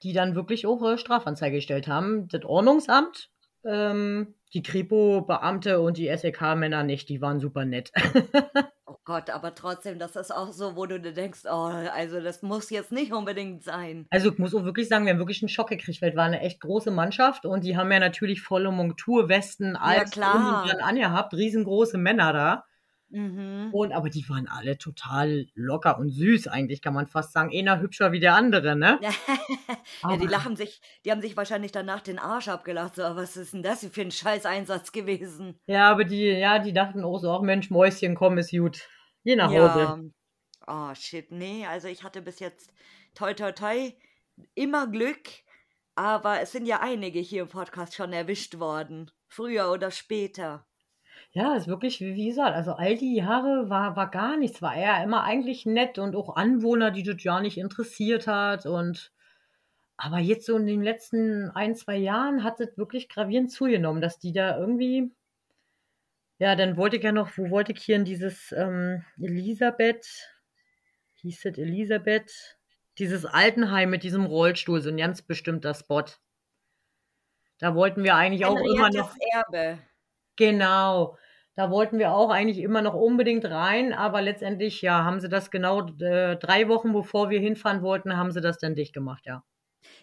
die dann wirklich auch äh, Strafanzeige gestellt haben. Das Ordnungsamt, ähm, die Kripo-Beamte und die SEK-Männer nicht, die waren super nett. Oh Gott, aber trotzdem, das ist auch so, wo du dir denkst, oh, also das muss jetzt nicht unbedingt sein. Also ich muss auch wirklich sagen, wir haben wirklich einen Schock gekriegt, weil es war eine echt große Mannschaft und die haben ja natürlich volle Montur, Westen, Ja, alles und klar. angehabt, riesengroße Männer da. Mhm. Und aber die waren alle total locker und süß eigentlich, kann man fast sagen. Einer hübscher wie der andere, ne? Ja, die lachen sich, die haben sich wahrscheinlich danach den Arsch abgelacht. So, was ist denn das für ein Scheißeinsatz gewesen? ja, aber die, ja, die dachten auch so, ach Mensch, Mäuschen, komm, ist gut. Geh nach Hause. Ja. Oh shit, nee, also ich hatte bis jetzt toi toi toi immer Glück, aber es sind ja einige hier im Podcast schon erwischt worden. Früher oder später. Ja, ist wirklich, wie wie gesagt, also all die Jahre war, war gar nichts, war er immer eigentlich nett und auch Anwohner, die das ja nicht interessiert hat und aber jetzt so in den letzten ein, zwei Jahren hat es wirklich gravierend zugenommen, dass die da irgendwie, ja, dann wollte ich ja noch, wo wollte ich hier in dieses ähm, Elisabeth, hieß das Elisabeth, dieses Altenheim mit diesem Rollstuhl, so ein ganz bestimmter Spot. Da wollten wir eigentlich auch immer noch. Erbe. Genau. Da wollten wir auch eigentlich immer noch unbedingt rein, aber letztendlich, ja, haben sie das genau äh, drei Wochen bevor wir hinfahren wollten, haben sie das dann dicht gemacht, ja.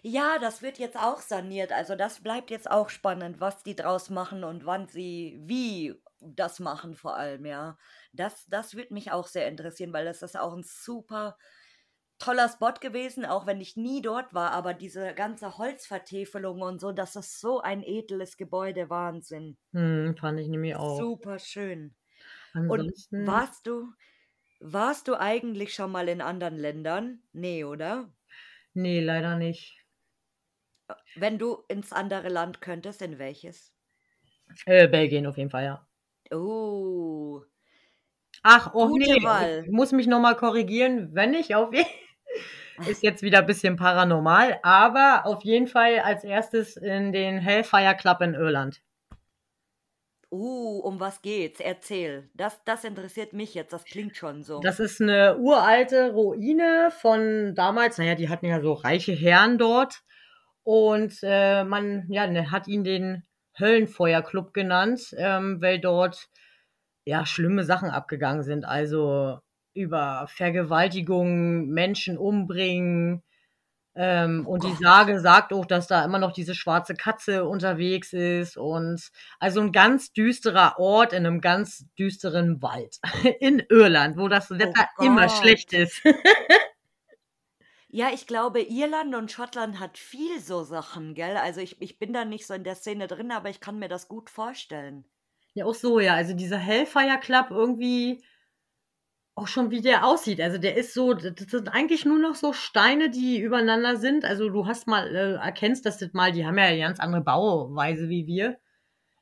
Ja, das wird jetzt auch saniert. Also das bleibt jetzt auch spannend, was die draus machen und wann sie wie das machen vor allem, ja. Das, das wird mich auch sehr interessieren, weil das ist auch ein super toller Spot gewesen, auch wenn ich nie dort war, aber diese ganze Holzvertäfelung und so, das ist so ein edles Gebäude, Wahnsinn. Hm, fand ich nämlich auch. Super schön. Und Ansonsten, warst du, warst du eigentlich schon mal in anderen Ländern? Nee, oder? nee, leider nicht. Wenn du ins andere Land könntest, in welches? Äh, Belgien auf jeden Fall, ja. Oh, Ach, oh gute nee, Wahl. ich muss mich nochmal korrigieren, wenn ich auf jeden ist jetzt wieder ein bisschen paranormal, aber auf jeden Fall als erstes in den Hellfire Club in Irland. Uh, um was geht's? Erzähl. Das, das interessiert mich jetzt. Das klingt schon so. Das ist eine uralte Ruine von damals. Naja, die hatten ja so reiche Herren dort. Und äh, man ja, ne, hat ihn den Höllenfeuerclub genannt, ähm, weil dort ja schlimme Sachen abgegangen sind. Also über Vergewaltigung, Menschen umbringen. Ähm, Oh und die Gott. Sage sagt auch, dass da immer noch diese schwarze Katze unterwegs ist. Und also ein ganz düsterer Ort in einem ganz düsteren Wald in Irland, wo das Oh Wetter immer Gott. schlecht ist. Ja, ich glaube, Irland und Schottland hat viel so Sachen, gell? Also ich, ich bin da nicht so in der Szene drin, aber ich kann mir das gut vorstellen. Ja, auch so, ja. Also dieser Hellfire Club irgendwie auch schon, wie der aussieht. Also der ist so, das sind eigentlich nur noch so Steine, die übereinander sind. Also du hast mal, äh, erkennst, das mal, die haben ja eine ganz andere Bauweise wie wir,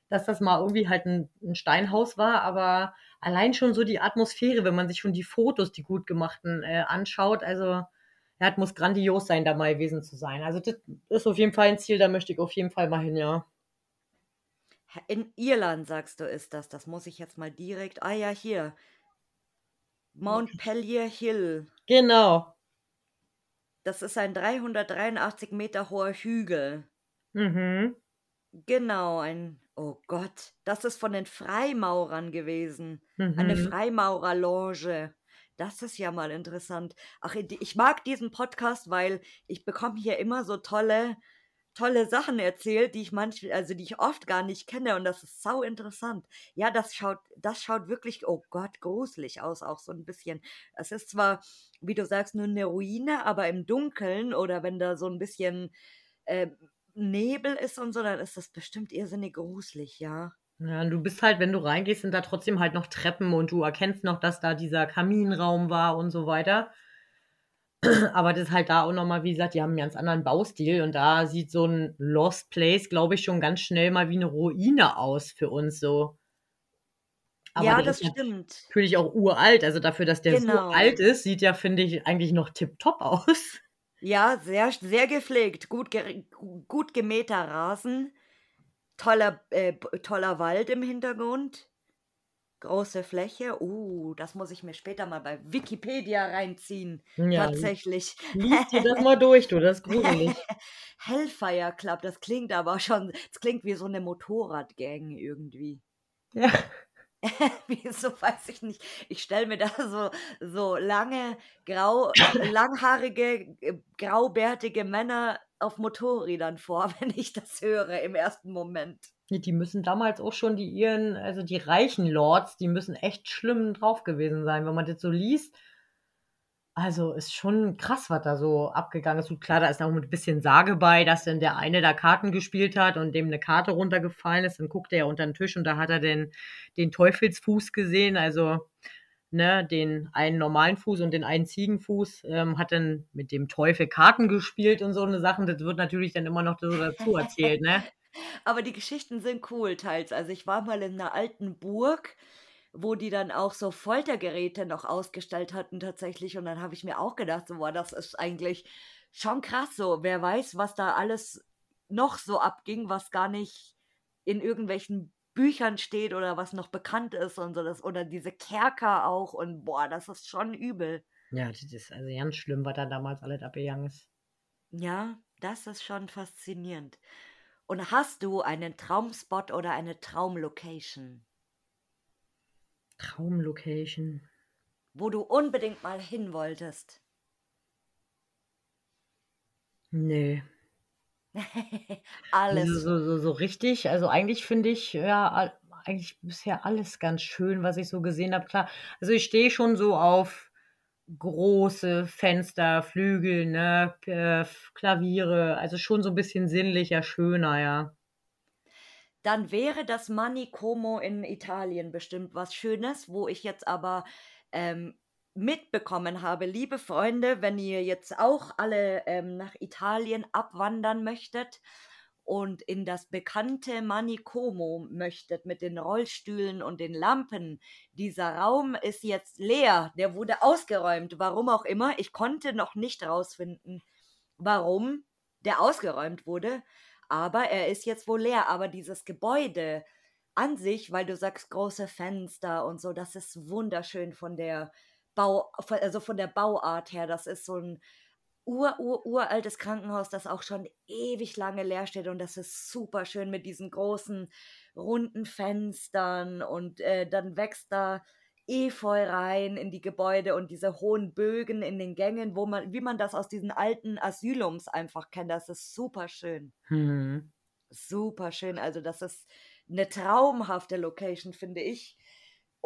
dass das mal irgendwie halt ein, ein Steinhaus war, aber allein schon so die Atmosphäre, wenn man sich schon die Fotos, die gut gemachten, äh, anschaut, also ja, das muss grandios sein, da mal gewesen zu sein. Also das ist auf jeden Fall ein Ziel, da möchte ich auf jeden Fall mal hin, ja. In Irland, sagst du, ist das. Das muss ich jetzt mal direkt. Ah ja, hier. Mount Pellier Hill. Genau. Das ist ein 383 Meter hoher Hügel. Mhm. Genau, ein oh Gott, das ist von den Freimaurern gewesen. Eine Mhm. Freimaurerloge. Das ist ja mal interessant. Ach, ich mag diesen Podcast, weil ich bekomme hier immer so tolle tolle Sachen erzählt, die ich manch also, die ich oft gar nicht kenne und das ist sauinteressant. Ja, das schaut das schaut wirklich, oh Gott, gruselig aus, auch so ein bisschen. Es ist zwar, wie du sagst, nur eine Ruine, aber im Dunkeln oder wenn da so ein bisschen, äh, Nebel ist und so, dann ist das bestimmt irrsinnig gruselig, ja. Ja, du bist halt wenn du reingehst, sind da trotzdem halt noch Treppen und du erkennst noch, dass da dieser Kaminraum war und so weiter. Aber das ist halt da auch noch mal wie gesagt, die haben 'n ganz anderen Baustil und da sieht so 'n Lost Place, glaube ich, schon ganz schnell mal wie 'ne Ruine aus für uns so. Aber Ja, das ist stimmt. natürlich auch uralt. Also, dafür, dass der so alt Genau. ist, sieht der, finde ich, eigentlich noch tipptopp aus. Ja, sehr sehr gepflegt, gut gu gut gemähter Rasen, toller äh, toller Wald im Hintergrund, große Fläche. Uh, das muss ich mir später mal bei Wikipedia reinziehen, Ja, tatsächlich. lies dir das mal durch, du, das ist gruselig. Hellfire Club, das klingt aber schon das klingt wie so 'ne Motorradgang irgendwie. Ja. Wieso, weiß ich nicht. Ich stelle mir da so so lange, grau langhaarige, äh, graubärtige Männer auf Motorrädern vor, wenn ich das höre im ersten Moment. Die müssen damals auch schon die ihren also, die reichen Lords, die müssen echt schlimm drauf gewesen sein, wenn man das so liest. Also, ist schon krass, was da so abgegangen ist. Gut, klar, da ist auch 'n bisschen Sage bei, dass dann der eine da Karten gespielt hat und dem 'ne Karte runtergefallen ist. Dann guckte er unter 'n Tisch und da hat er den den Teufelsfuß gesehen, also, ne, den einen normalen Fuß und den einen Ziegenfuß, ähm, hat dann mit dem Teufel Karten gespielt und so 'ne Sachen. Das wird natürlich dann immer noch so dazu erzählt, ne? Aber die Geschichten sind cool teils. Also, ich war mal in 'ner alten Burg, wo die dann auch so Foltergeräte noch ausgestellt hatten tatsächlich und dann habe ich mir auch gedacht, so: „Boah, das ist eigentlich schon krass so.“ Wer weiß, was da alles noch so abging, was gar nicht in irgendwelchen Büchern steht oder was noch bekannt ist und so das oder diese Kerker auch und boah, das ist schon übel. Ja, das ist also ganz schlimm, was da damals alles abgegangen ist. Ja, das ist schon faszinierend. Und hast du einen Traumspot oder eine Traumlocation? Traumlocation. Wo du unbedingt mal hin wolltest? Also, Alles. so so so richtig also, eigentlich finde ich, ja, eigentlich bisher alles ganz schön, was ich so gesehen habe. Klar, also, ich stehe schon so auf große Fenster, Flügel, ne, Klaviere, also, schon so 'n bisschen sinnlicher, schöner, ja. Dann wäre das Manicomio in Italien bestimmt was Schönes, wo ich jetzt aber, ähm, mitbekommen habe, liebe Freunde, wenn ihr jetzt auch alle, ähm, nach Italien abwandern möchtet und in das bekannte Manicomio möchtet mit den Rollstühlen und den Lampen. Dieser Raum ist jetzt leer, der wurde ausgeräumt, warum auch immer. Ich konnte noch nicht rausfinden, warum der ausgeräumt wurde, aber er ist jetzt wohl leer. Aber dieses Gebäude an sich, weil du sagst, große Fenster und so, das ist wunderschön von der Bau also, von der Bauart her. Das ist so 'n ur ur uraltes Krankenhaus, das auch schon ewig lange leer steht und das ist superschön mit diesen großen, runden Fenstern und, äh, dann wächst da Efeu rein in die Gebäude und diese hohen Bögen in den Gängen, wo man wie man das aus diesen alten Asylums einfach kennt. Das ist superschön. Mhm. Superschön. Also, das ist 'ne traumhafte Location, finde ich.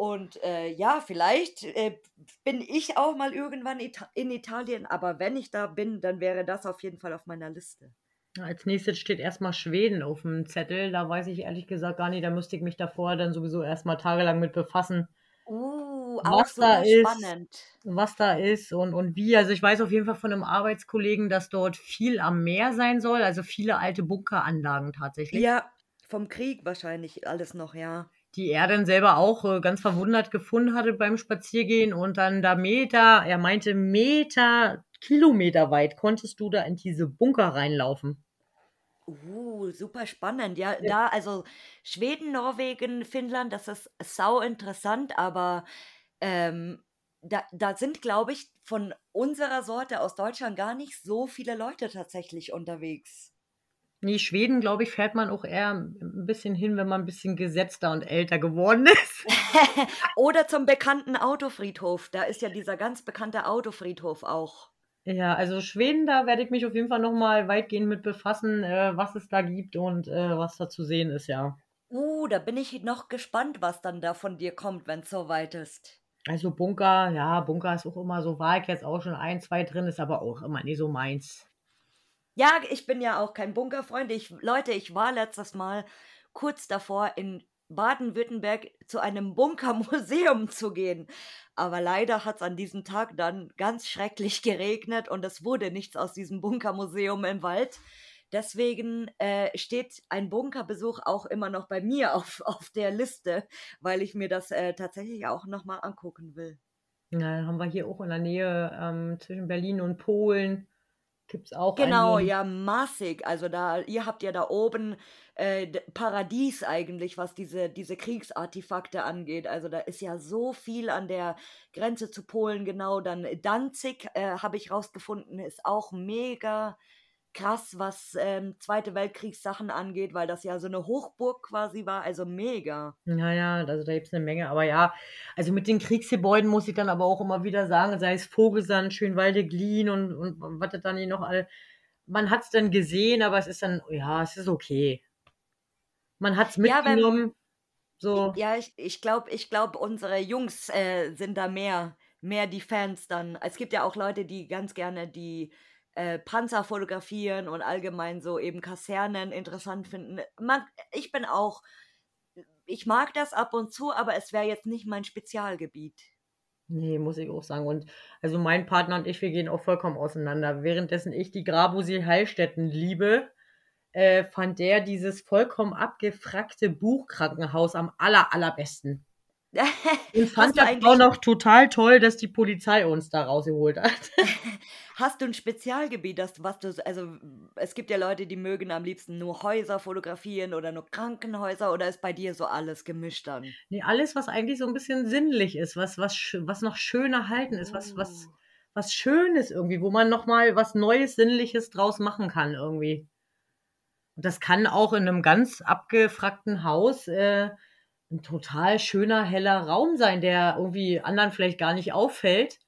Und, äh, ja, vielleicht, äh, bin ich auch mal irgendwann Ita in Italien, aber wenn ich da bin, dann wäre das auf jeden Fall auf meiner Liste. Als Nächstes steht erst mal Schweden auf'm Zettel. Da weiß ich ehrlich gesagt gar nicht da müsste ich mich davor dann sowieso erst mal tagelang mit befassen Uh, auch was da ist spannend. was da ist und und wie. Also, ich weiß auf jeden Fall von 'nem Arbeitskollegen, dass dort viel am Meer sein soll, also, viele alte Bunkeranlagen tatsächlich. Ja, vom Krieg wahrscheinlich alles noch, ja. Die er dann selber auch, äh, ganz verwundert gefunden hatte beim Spaziergehen und dann da Meter er meinte, Meter kilometerweit konntest du da in diese Bunker reinlaufen. Uh, super spannend. Ja, Ja. da also, Schweden, Norwegen, Finnland, das ist sauinteressant, aber, ähm, da da sind, glaube ich, von unserer Sorte aus Deutschland gar nicht so viele Leute tatsächlich unterwegs. Ne, Schweden, glaube ich, fährt man auch eher 'n bisschen hin, wenn man 'n bisschen gesetzter und älter geworden ist. Oder zum bekannten Autofriedhof. Da ist ja dieser ganz bekannte Autofriedhof auch. Ja, also Schweden, da werde ich mich auf jeden Fall noch mal weitgehend mit befassen, äh, was es da gibt und, äh, was da zu sehen ist, ja. Uh, da bin ich noch gespannt, was dann da von dir kommt, wenn's so weit ist. Also Bunker ja, Bunker ist auch immer so war ich jetzt auch schon ein, 2 drin, ist aber auch immer nicht so meins. Ja, ich bin ja auch kein Bunkerfreund. Ich Leute, ich war letztes Mal kurz davor, in Baden-Württemberg zu einem Bunkermuseum zu gehen. Aber leider hat's an diesem Tag dann ganz schrecklich geregnet und es wurde nichts aus diesem Bunkermuseum im Wald. Deswegen, äh, steht ein Bunkerbesuch auch immer noch bei mir auf auf der Liste, weil ich mir das, äh, tatsächlich auch noch mal angucken will. Ja, haben wir hier auch in der Nähe, ähm, zwischen Berlin und Polen gibt's auch Genau, einen. ja, massig. Also da ihr habt ja da oben, äh, Paradies eigentlich, was diese diese Kriegsartefakte angeht. Also, da ist ja so viel an der Grenze zu Polen, genau. Dann Danzig, äh, habe ich rausgefunden, ist auch mega krass, was, ähm, Zweite Weltkriegssachen angeht, weil das ja so 'ne Hochburg quasi war, also mega. Ja, ja, also da gibt's 'ne Menge. Aber ja, also mit den Kriegsgebäuden muss ich dann aber auch immer wieder sagen, sei es Vogelsand, Schönwalde-Glien und und was das dann hier noch all man hat's dann gesehen, aber es ist dann ja, es ist okay. Man hat's Ja, wenn mitgenommen, J so. ja, ich ich glaube ich glaube, unsere Jungs, äh, sind da mehr mehr die Fans dann. Es gibt ja auch Leute, die ganz gerne die, äh, Panzer fotografieren und allgemein so eben Kasernen interessant finden. Man ich bin auch ich mag das ab und zu, aber es wäre jetzt nicht mein Spezialgebiet. Ne, muss ich auch sagen. Und also mein Partner und ich, wir gehen auch vollkommen auseinander. Währenddessen ich die Grabmusee Heilstätten liebe, äh, fand der dieses vollkommen abgewrackte Buchkrankenhaus am aller allerbesten. Hast fand das auch noch total toll, dass die Polizei uns da rausgeholt hat. Hast du 'n Spezialgebiet, das was du also, es gibt ja Leute, die mögen am liebsten nur Häuser fotografieren oder nur Krankenhäuser oder ist bei dir so alles gemischt dann? Ne, alles, was eigentlich so 'n bisschen sinnlich ist, was was was noch schön erhalten ist, was was Oh. was Schönes irgendwie, wo man noch mal was Neues, Sinnliches draus machen kann irgendwie. Und das kann auch in 'nem ganz abgewrackten Haus, äh, 'n total schöner, heller Raum sein, der irgendwie anderen vielleicht gar nicht auffällt,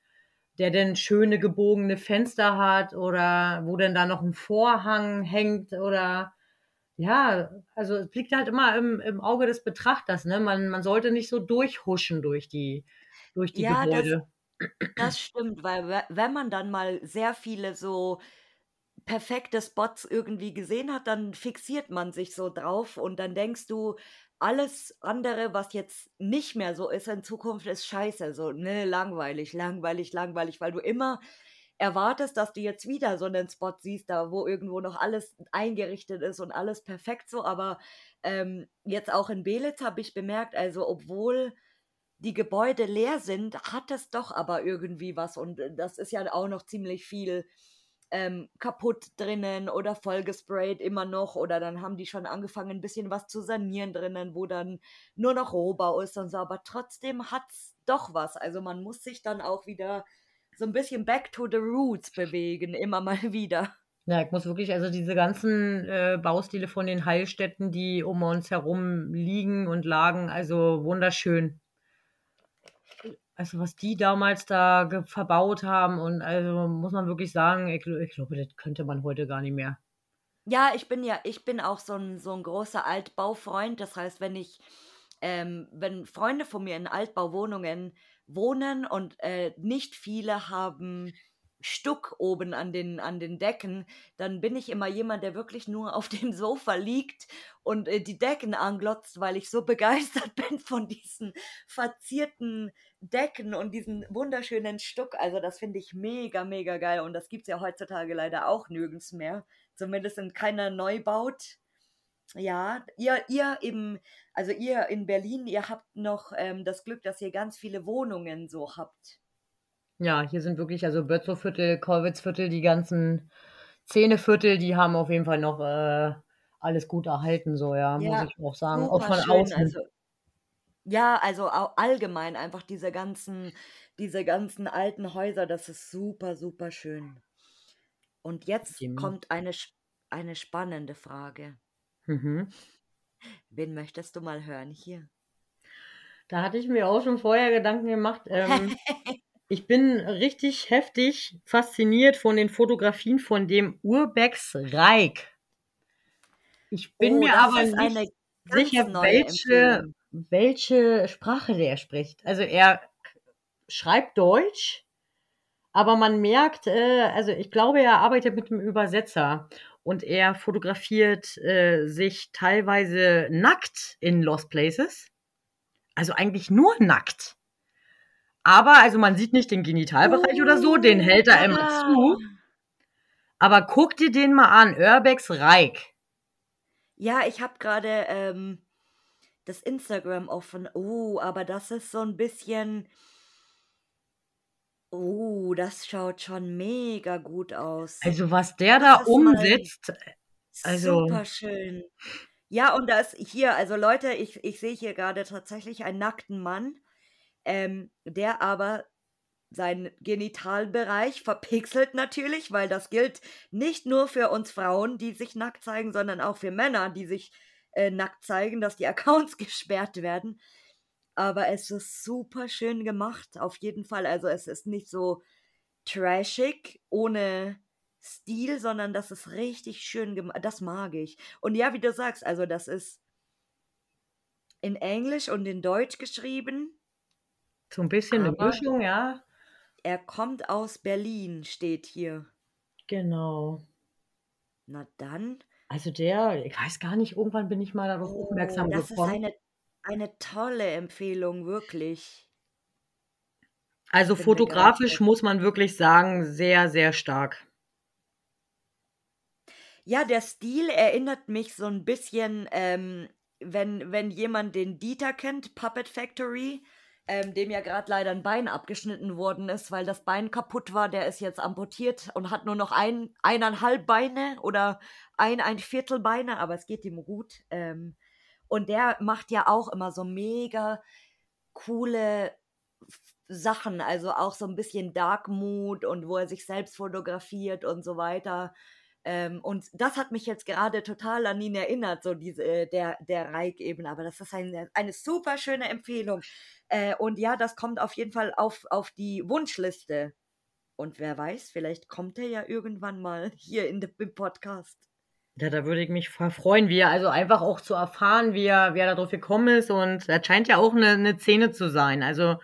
der denn schöne gebogene Fenster hat oder wo denn da noch 'n Vorhang hängt oder ja, also es liegt halt immer im im Auge des Betrachters, ne? Man man sollte nicht so durchhuschen durch die durch die Ja, das Gebäude. das stimmt, weil we wenn man dann mal sehr viele so perfekte Spots irgendwie gesehen hat, dann fixiert man sich so drauf und dann denkst du, alles andere, was jetzt nicht mehr so ist in Zukunft, ist scheiße, so, ne, langweilig, langweilig, langweilig, weil du immer erwartest, dass du jetzt wieder so 'nen Spot siehst, da wo irgendwo noch alles eingerichtet ist und alles perfekt so. Aber, ähm, jetzt auch in Belitz habe ich bemerkt, also obwohl die Gebäude leer sind, hat es doch aber irgendwie was und, äh, das ist ja auch noch ziemlich viel, ähm, kaputt drinnen oder vollgesprayt immer noch oder dann haben die schon angefangen, 'n bisschen was zu sanieren drinnen, wo dann nur noch Rohbau ist und so, aber trotzdem hat's doch was. Also, man muss sich dann auch wieder so 'n bisschen back to the roots bewegen, immer mal wieder. Ja, ich muss wirklich also diese ganzen, äh, Baustile von den Heilstätten, die um uns herum liegen und lagen, also wunderschön. Also, was die damals da verbaut haben und also, muss man wirklich sagen, ich ich glaube, das könnte man heute gar nicht mehr. Ja, ich bin ja ich bin auch so 'n so 'n großer Altbaufreund. Das heißt, wenn ich ähm, wenn Freunde von mir in Altbauwohnungen wohnen und, äh, nicht viele haben Stuck oben an den an den Decken, dann bin ich immer jemand, der wirklich nur auf dem Sofa liegt und, äh, die Decken anglotzt, weil ich so begeistert bin von diesen verzierten Decken und diesen wunderschönen Stuck. Also, das finde ich mega, mega geil und das gibt's ja heutzutage leider auch nirgends mehr, zumindest in keiner Neubaut. Ja, ihr ihr im also ihr in Berlin, ihr habt noch, ähm, das Glück, dass ihr ganz viele Wohnungen so habt. Ja, hier sind wirklich also Bötzow-Viertel, Kollwitzviertel, die ganzen Zehneviertel, die haben auf jeden Fall noch, äh, alles gut erhalten so, ja, muss Ja, ich auch sagen, auch super von schön. außen. Also ja, also au allgemein einfach diese ganzen diese ganzen alten Häuser, das ist super, super schön. Und jetzt Dem kommt eine eine spannende Frage. Mhm. Wen möchtest du mal hören hier? Da hatte ich mir auch schon vorher Gedanken gemacht. Ähm, ich bin richtig heftig fasziniert von den Fotografien von dem Urbex Reik. Ich bin Oh, mir aber nicht sicher, welche, welche Sprache der spricht. Also er schreibt Deutsch, aber man merkt, äh, also ich glaube, er arbeitet mit einem Übersetzer und er fotografiert äh, sich teilweise nackt in Lost Places. Also eigentlich nur nackt. Aber, also man sieht nicht den Genitalbereich oder so, den hält er immer Ah. zu. Aber guck dir den mal an, Urbex Reik. Ja, ich habe gerade ähm, das Instagram offen. Oh, aber das ist so ein bisschen. Oh, das schaut schon mega gut aus. Also was der da umsetzt, also super schön. Ja, und das hier, also Leute, ich, ich sehe hier gerade tatsächlich einen nackten Mann, ähm, der aber seinen Genitalbereich verpixelt natürlich, weil das gilt nicht nur für uns Frauen, die sich nackt zeigen, sondern auch für Männer, die sich äh, nackt zeigen, dass die Accounts gesperrt werden. Aber es ist super schön gemacht, auf jeden Fall. Also es ist nicht so trashig, ohne Stil, sondern das ist richtig schön gemacht. Das mag ich. Und ja, wie du sagst, also das ist in Englisch und in Deutsch geschrieben, so ein bisschen eine aber Mischung, ja. er kommt aus Berlin, steht hier. Genau. Na dann. Also der, ich weiß gar nicht, irgendwann bin ich mal darauf Oh, aufmerksam das ist gekommen. eine, eine tolle Empfehlung, wirklich. Also bin fotografisch muss man wirklich sagen, sehr, sehr stark. Ja, der Stil erinnert mich so ein bisschen, ähm, wenn, wenn jemand den Dieter kennt, Puppet Factory, ähm, dem ja gerade leider ein Bein abgeschnitten worden ist, weil das Bein kaputt war. Der ist jetzt amputiert und hat nur noch ein, eineinhalb Beine oder ein, ein Viertel Beine, aber es geht ihm gut. Ähm, und der macht ja auch immer so mega coole Sachen, also auch so ein bisschen Dark Mood und wo er sich selbst fotografiert und so weiter. Ähm, und das hat mich jetzt gerade total an ihn erinnert, so diese, äh, der, der Reik eben. Aber das ist eine, eine super schöne Empfehlung. Äh, und ja, das kommt auf jeden Fall auf, auf die Wunschliste. Und wer weiß, vielleicht kommt er ja irgendwann mal hier in de, im Podcast. Ja, da würde ich mich freuen, wie er, also einfach auch zu erfahren, wie er, wie er darauf gekommen ist. Und er scheint ja auch eine, eine Szene zu sein. Also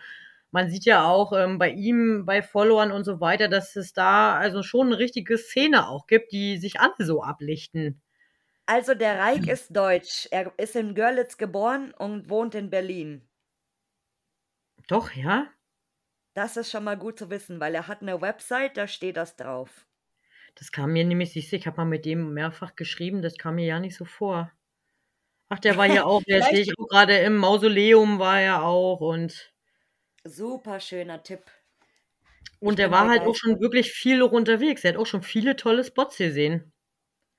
man sieht ja auch ähm, bei ihm, bei Followern und so weiter, dass es da also schon eine richtige Szene auch gibt, die sich alle so ablichten. Also der Reik ist deutsch. Er ist in Görlitz geboren und wohnt in Berlin. Doch, ja? Das ist schon mal gut zu wissen, weil er hat eine Website, da steht das drauf. Das kam mir nämlich, siehst du, ich habe mal mit dem mehrfach geschrieben, das kam mir ja nicht so vor. Ach, der war ja auch, der sehe ich auch gerade im Mausoleum war er auch und super schöner Tipp. und bin war halt auch schon wirklich viel unterwegs. Er hat auch schon viele tolle Spots gesehen.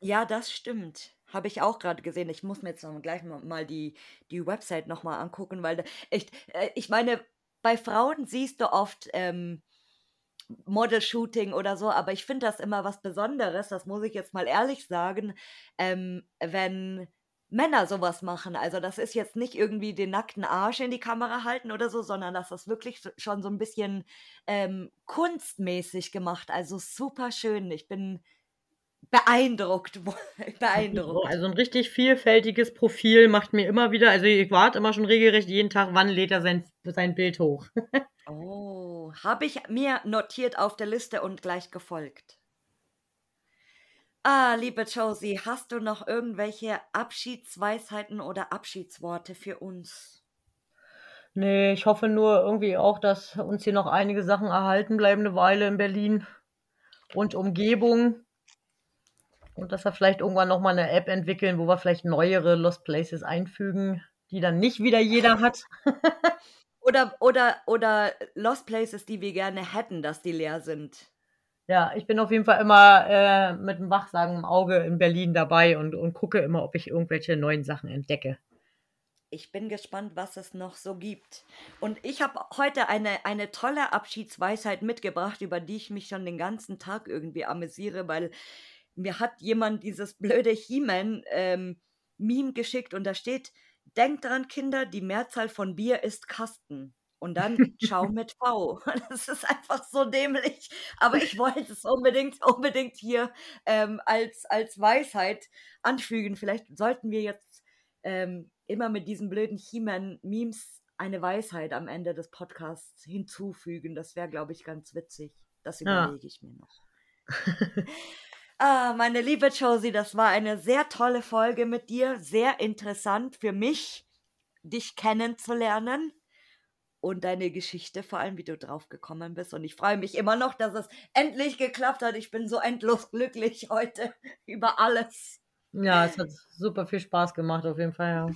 Ja, das stimmt. Habe ich auch gerade gesehen. Ich muss mir jetzt noch gleich mal die, die Website nochmal angucken, weil ich, äh, ich meine, bei Frauen siehst du oft ähm, Model-Shooting oder so, aber ich finde das immer was Besonderes, das muss ich jetzt mal ehrlich sagen, ähm, wenn Männer sowas machen. Also das ist jetzt nicht irgendwie den nackten Arsch in die Kamera halten oder so, sondern das ist wirklich schon so ein bisschen ähm, kunstmäßig gemacht. Also super schön. Ich bin beeindruckt. Beeindruckt. also ein richtig vielfältiges Profil macht mir immer wieder, also ich warte immer schon regelrecht jeden Tag, wann lädt er sein, sein Bild hoch. Oh, habe ich mir notiert auf der Liste und gleich gefolgt. Ah, liebe Josie, hast du noch irgendwelche Abschiedsweisheiten oder Abschiedsworte für uns? Nee, ich hoffe nur irgendwie auch, dass uns hier noch einige Sachen erhalten bleiben, eine Weile in Berlin und Umgebung. Und dass wir vielleicht irgendwann nochmal eine App entwickeln, wo wir vielleicht neuere Lost Places einfügen, die dann nicht wieder jeder hat. Oder, oder, oder Lost Places, die wir gerne hätten, dass die leer sind. Ja, ich bin auf jeden Fall immer äh, mit einem wachsamen Auge in Berlin dabei und, und gucke immer, ob ich irgendwelche neuen Sachen entdecke. Ich bin gespannt, was es noch so gibt. Und ich habe heute eine, eine tolle Abschiedsweisheit mitgebracht, über die ich mich schon den ganzen Tag irgendwie amüsiere, weil mir hat jemand dieses blöde He-Man ähm, Meme geschickt und da steht, denkt dran, Kinder, die Mehrzahl von Bier ist Kasten. Und dann Ciao mit V. Das ist einfach so dämlich. Aber ich wollte es unbedingt, unbedingt hier ähm, als, als Weisheit anfügen. Vielleicht sollten wir jetzt ähm, immer mit diesen blöden He-Man-Memes eine Weisheit am Ende des Podcasts hinzufügen. Das wäre, glaube ich, ganz witzig. Das überlege ja. ich mir noch. ah, meine liebe Josie, das war eine sehr tolle Folge mit dir. Sehr interessant für mich, dich kennenzulernen und deine Geschichte, vor allem wie du drauf gekommen bist. Und ich freue mich immer noch, dass es endlich geklappt hat. Ich bin so endlos glücklich heute über alles. Ja, es hat super viel Spaß gemacht, auf jeden Fall. Ja.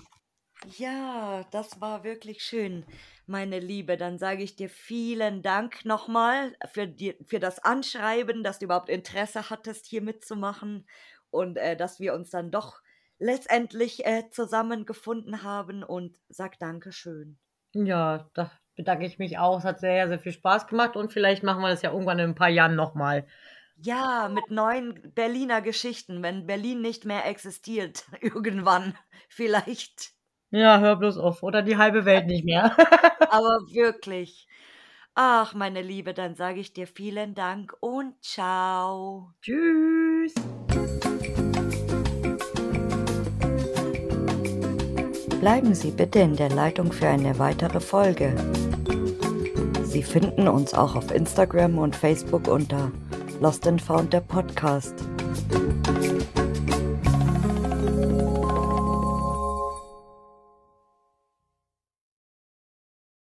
Ja, das war wirklich schön, meine Liebe. Dann sage ich dir vielen Dank nochmal für, die, für das Anschreiben, dass du überhaupt Interesse hattest, hier mitzumachen und äh, dass wir uns dann doch letztendlich äh, zusammengefunden haben und sag Dankeschön. Ja, da bedanke ich mich auch. Es hat sehr, sehr viel Spaß gemacht und vielleicht machen wir das ja irgendwann in ein paar Jahren nochmal. Ja, mit neuen Berliner Geschichten, wenn Berlin nicht mehr existiert, irgendwann vielleicht. Ja, hör bloß auf. Oder die halbe Welt nicht mehr. Aber wirklich. Ach, meine Liebe, dann sage ich dir vielen Dank und ciao. Tschüss. Bleiben Sie bitte in der Leitung für eine weitere Folge. Sie finden uns auch auf Instagram und Facebook unter Lost and Found der Podcast.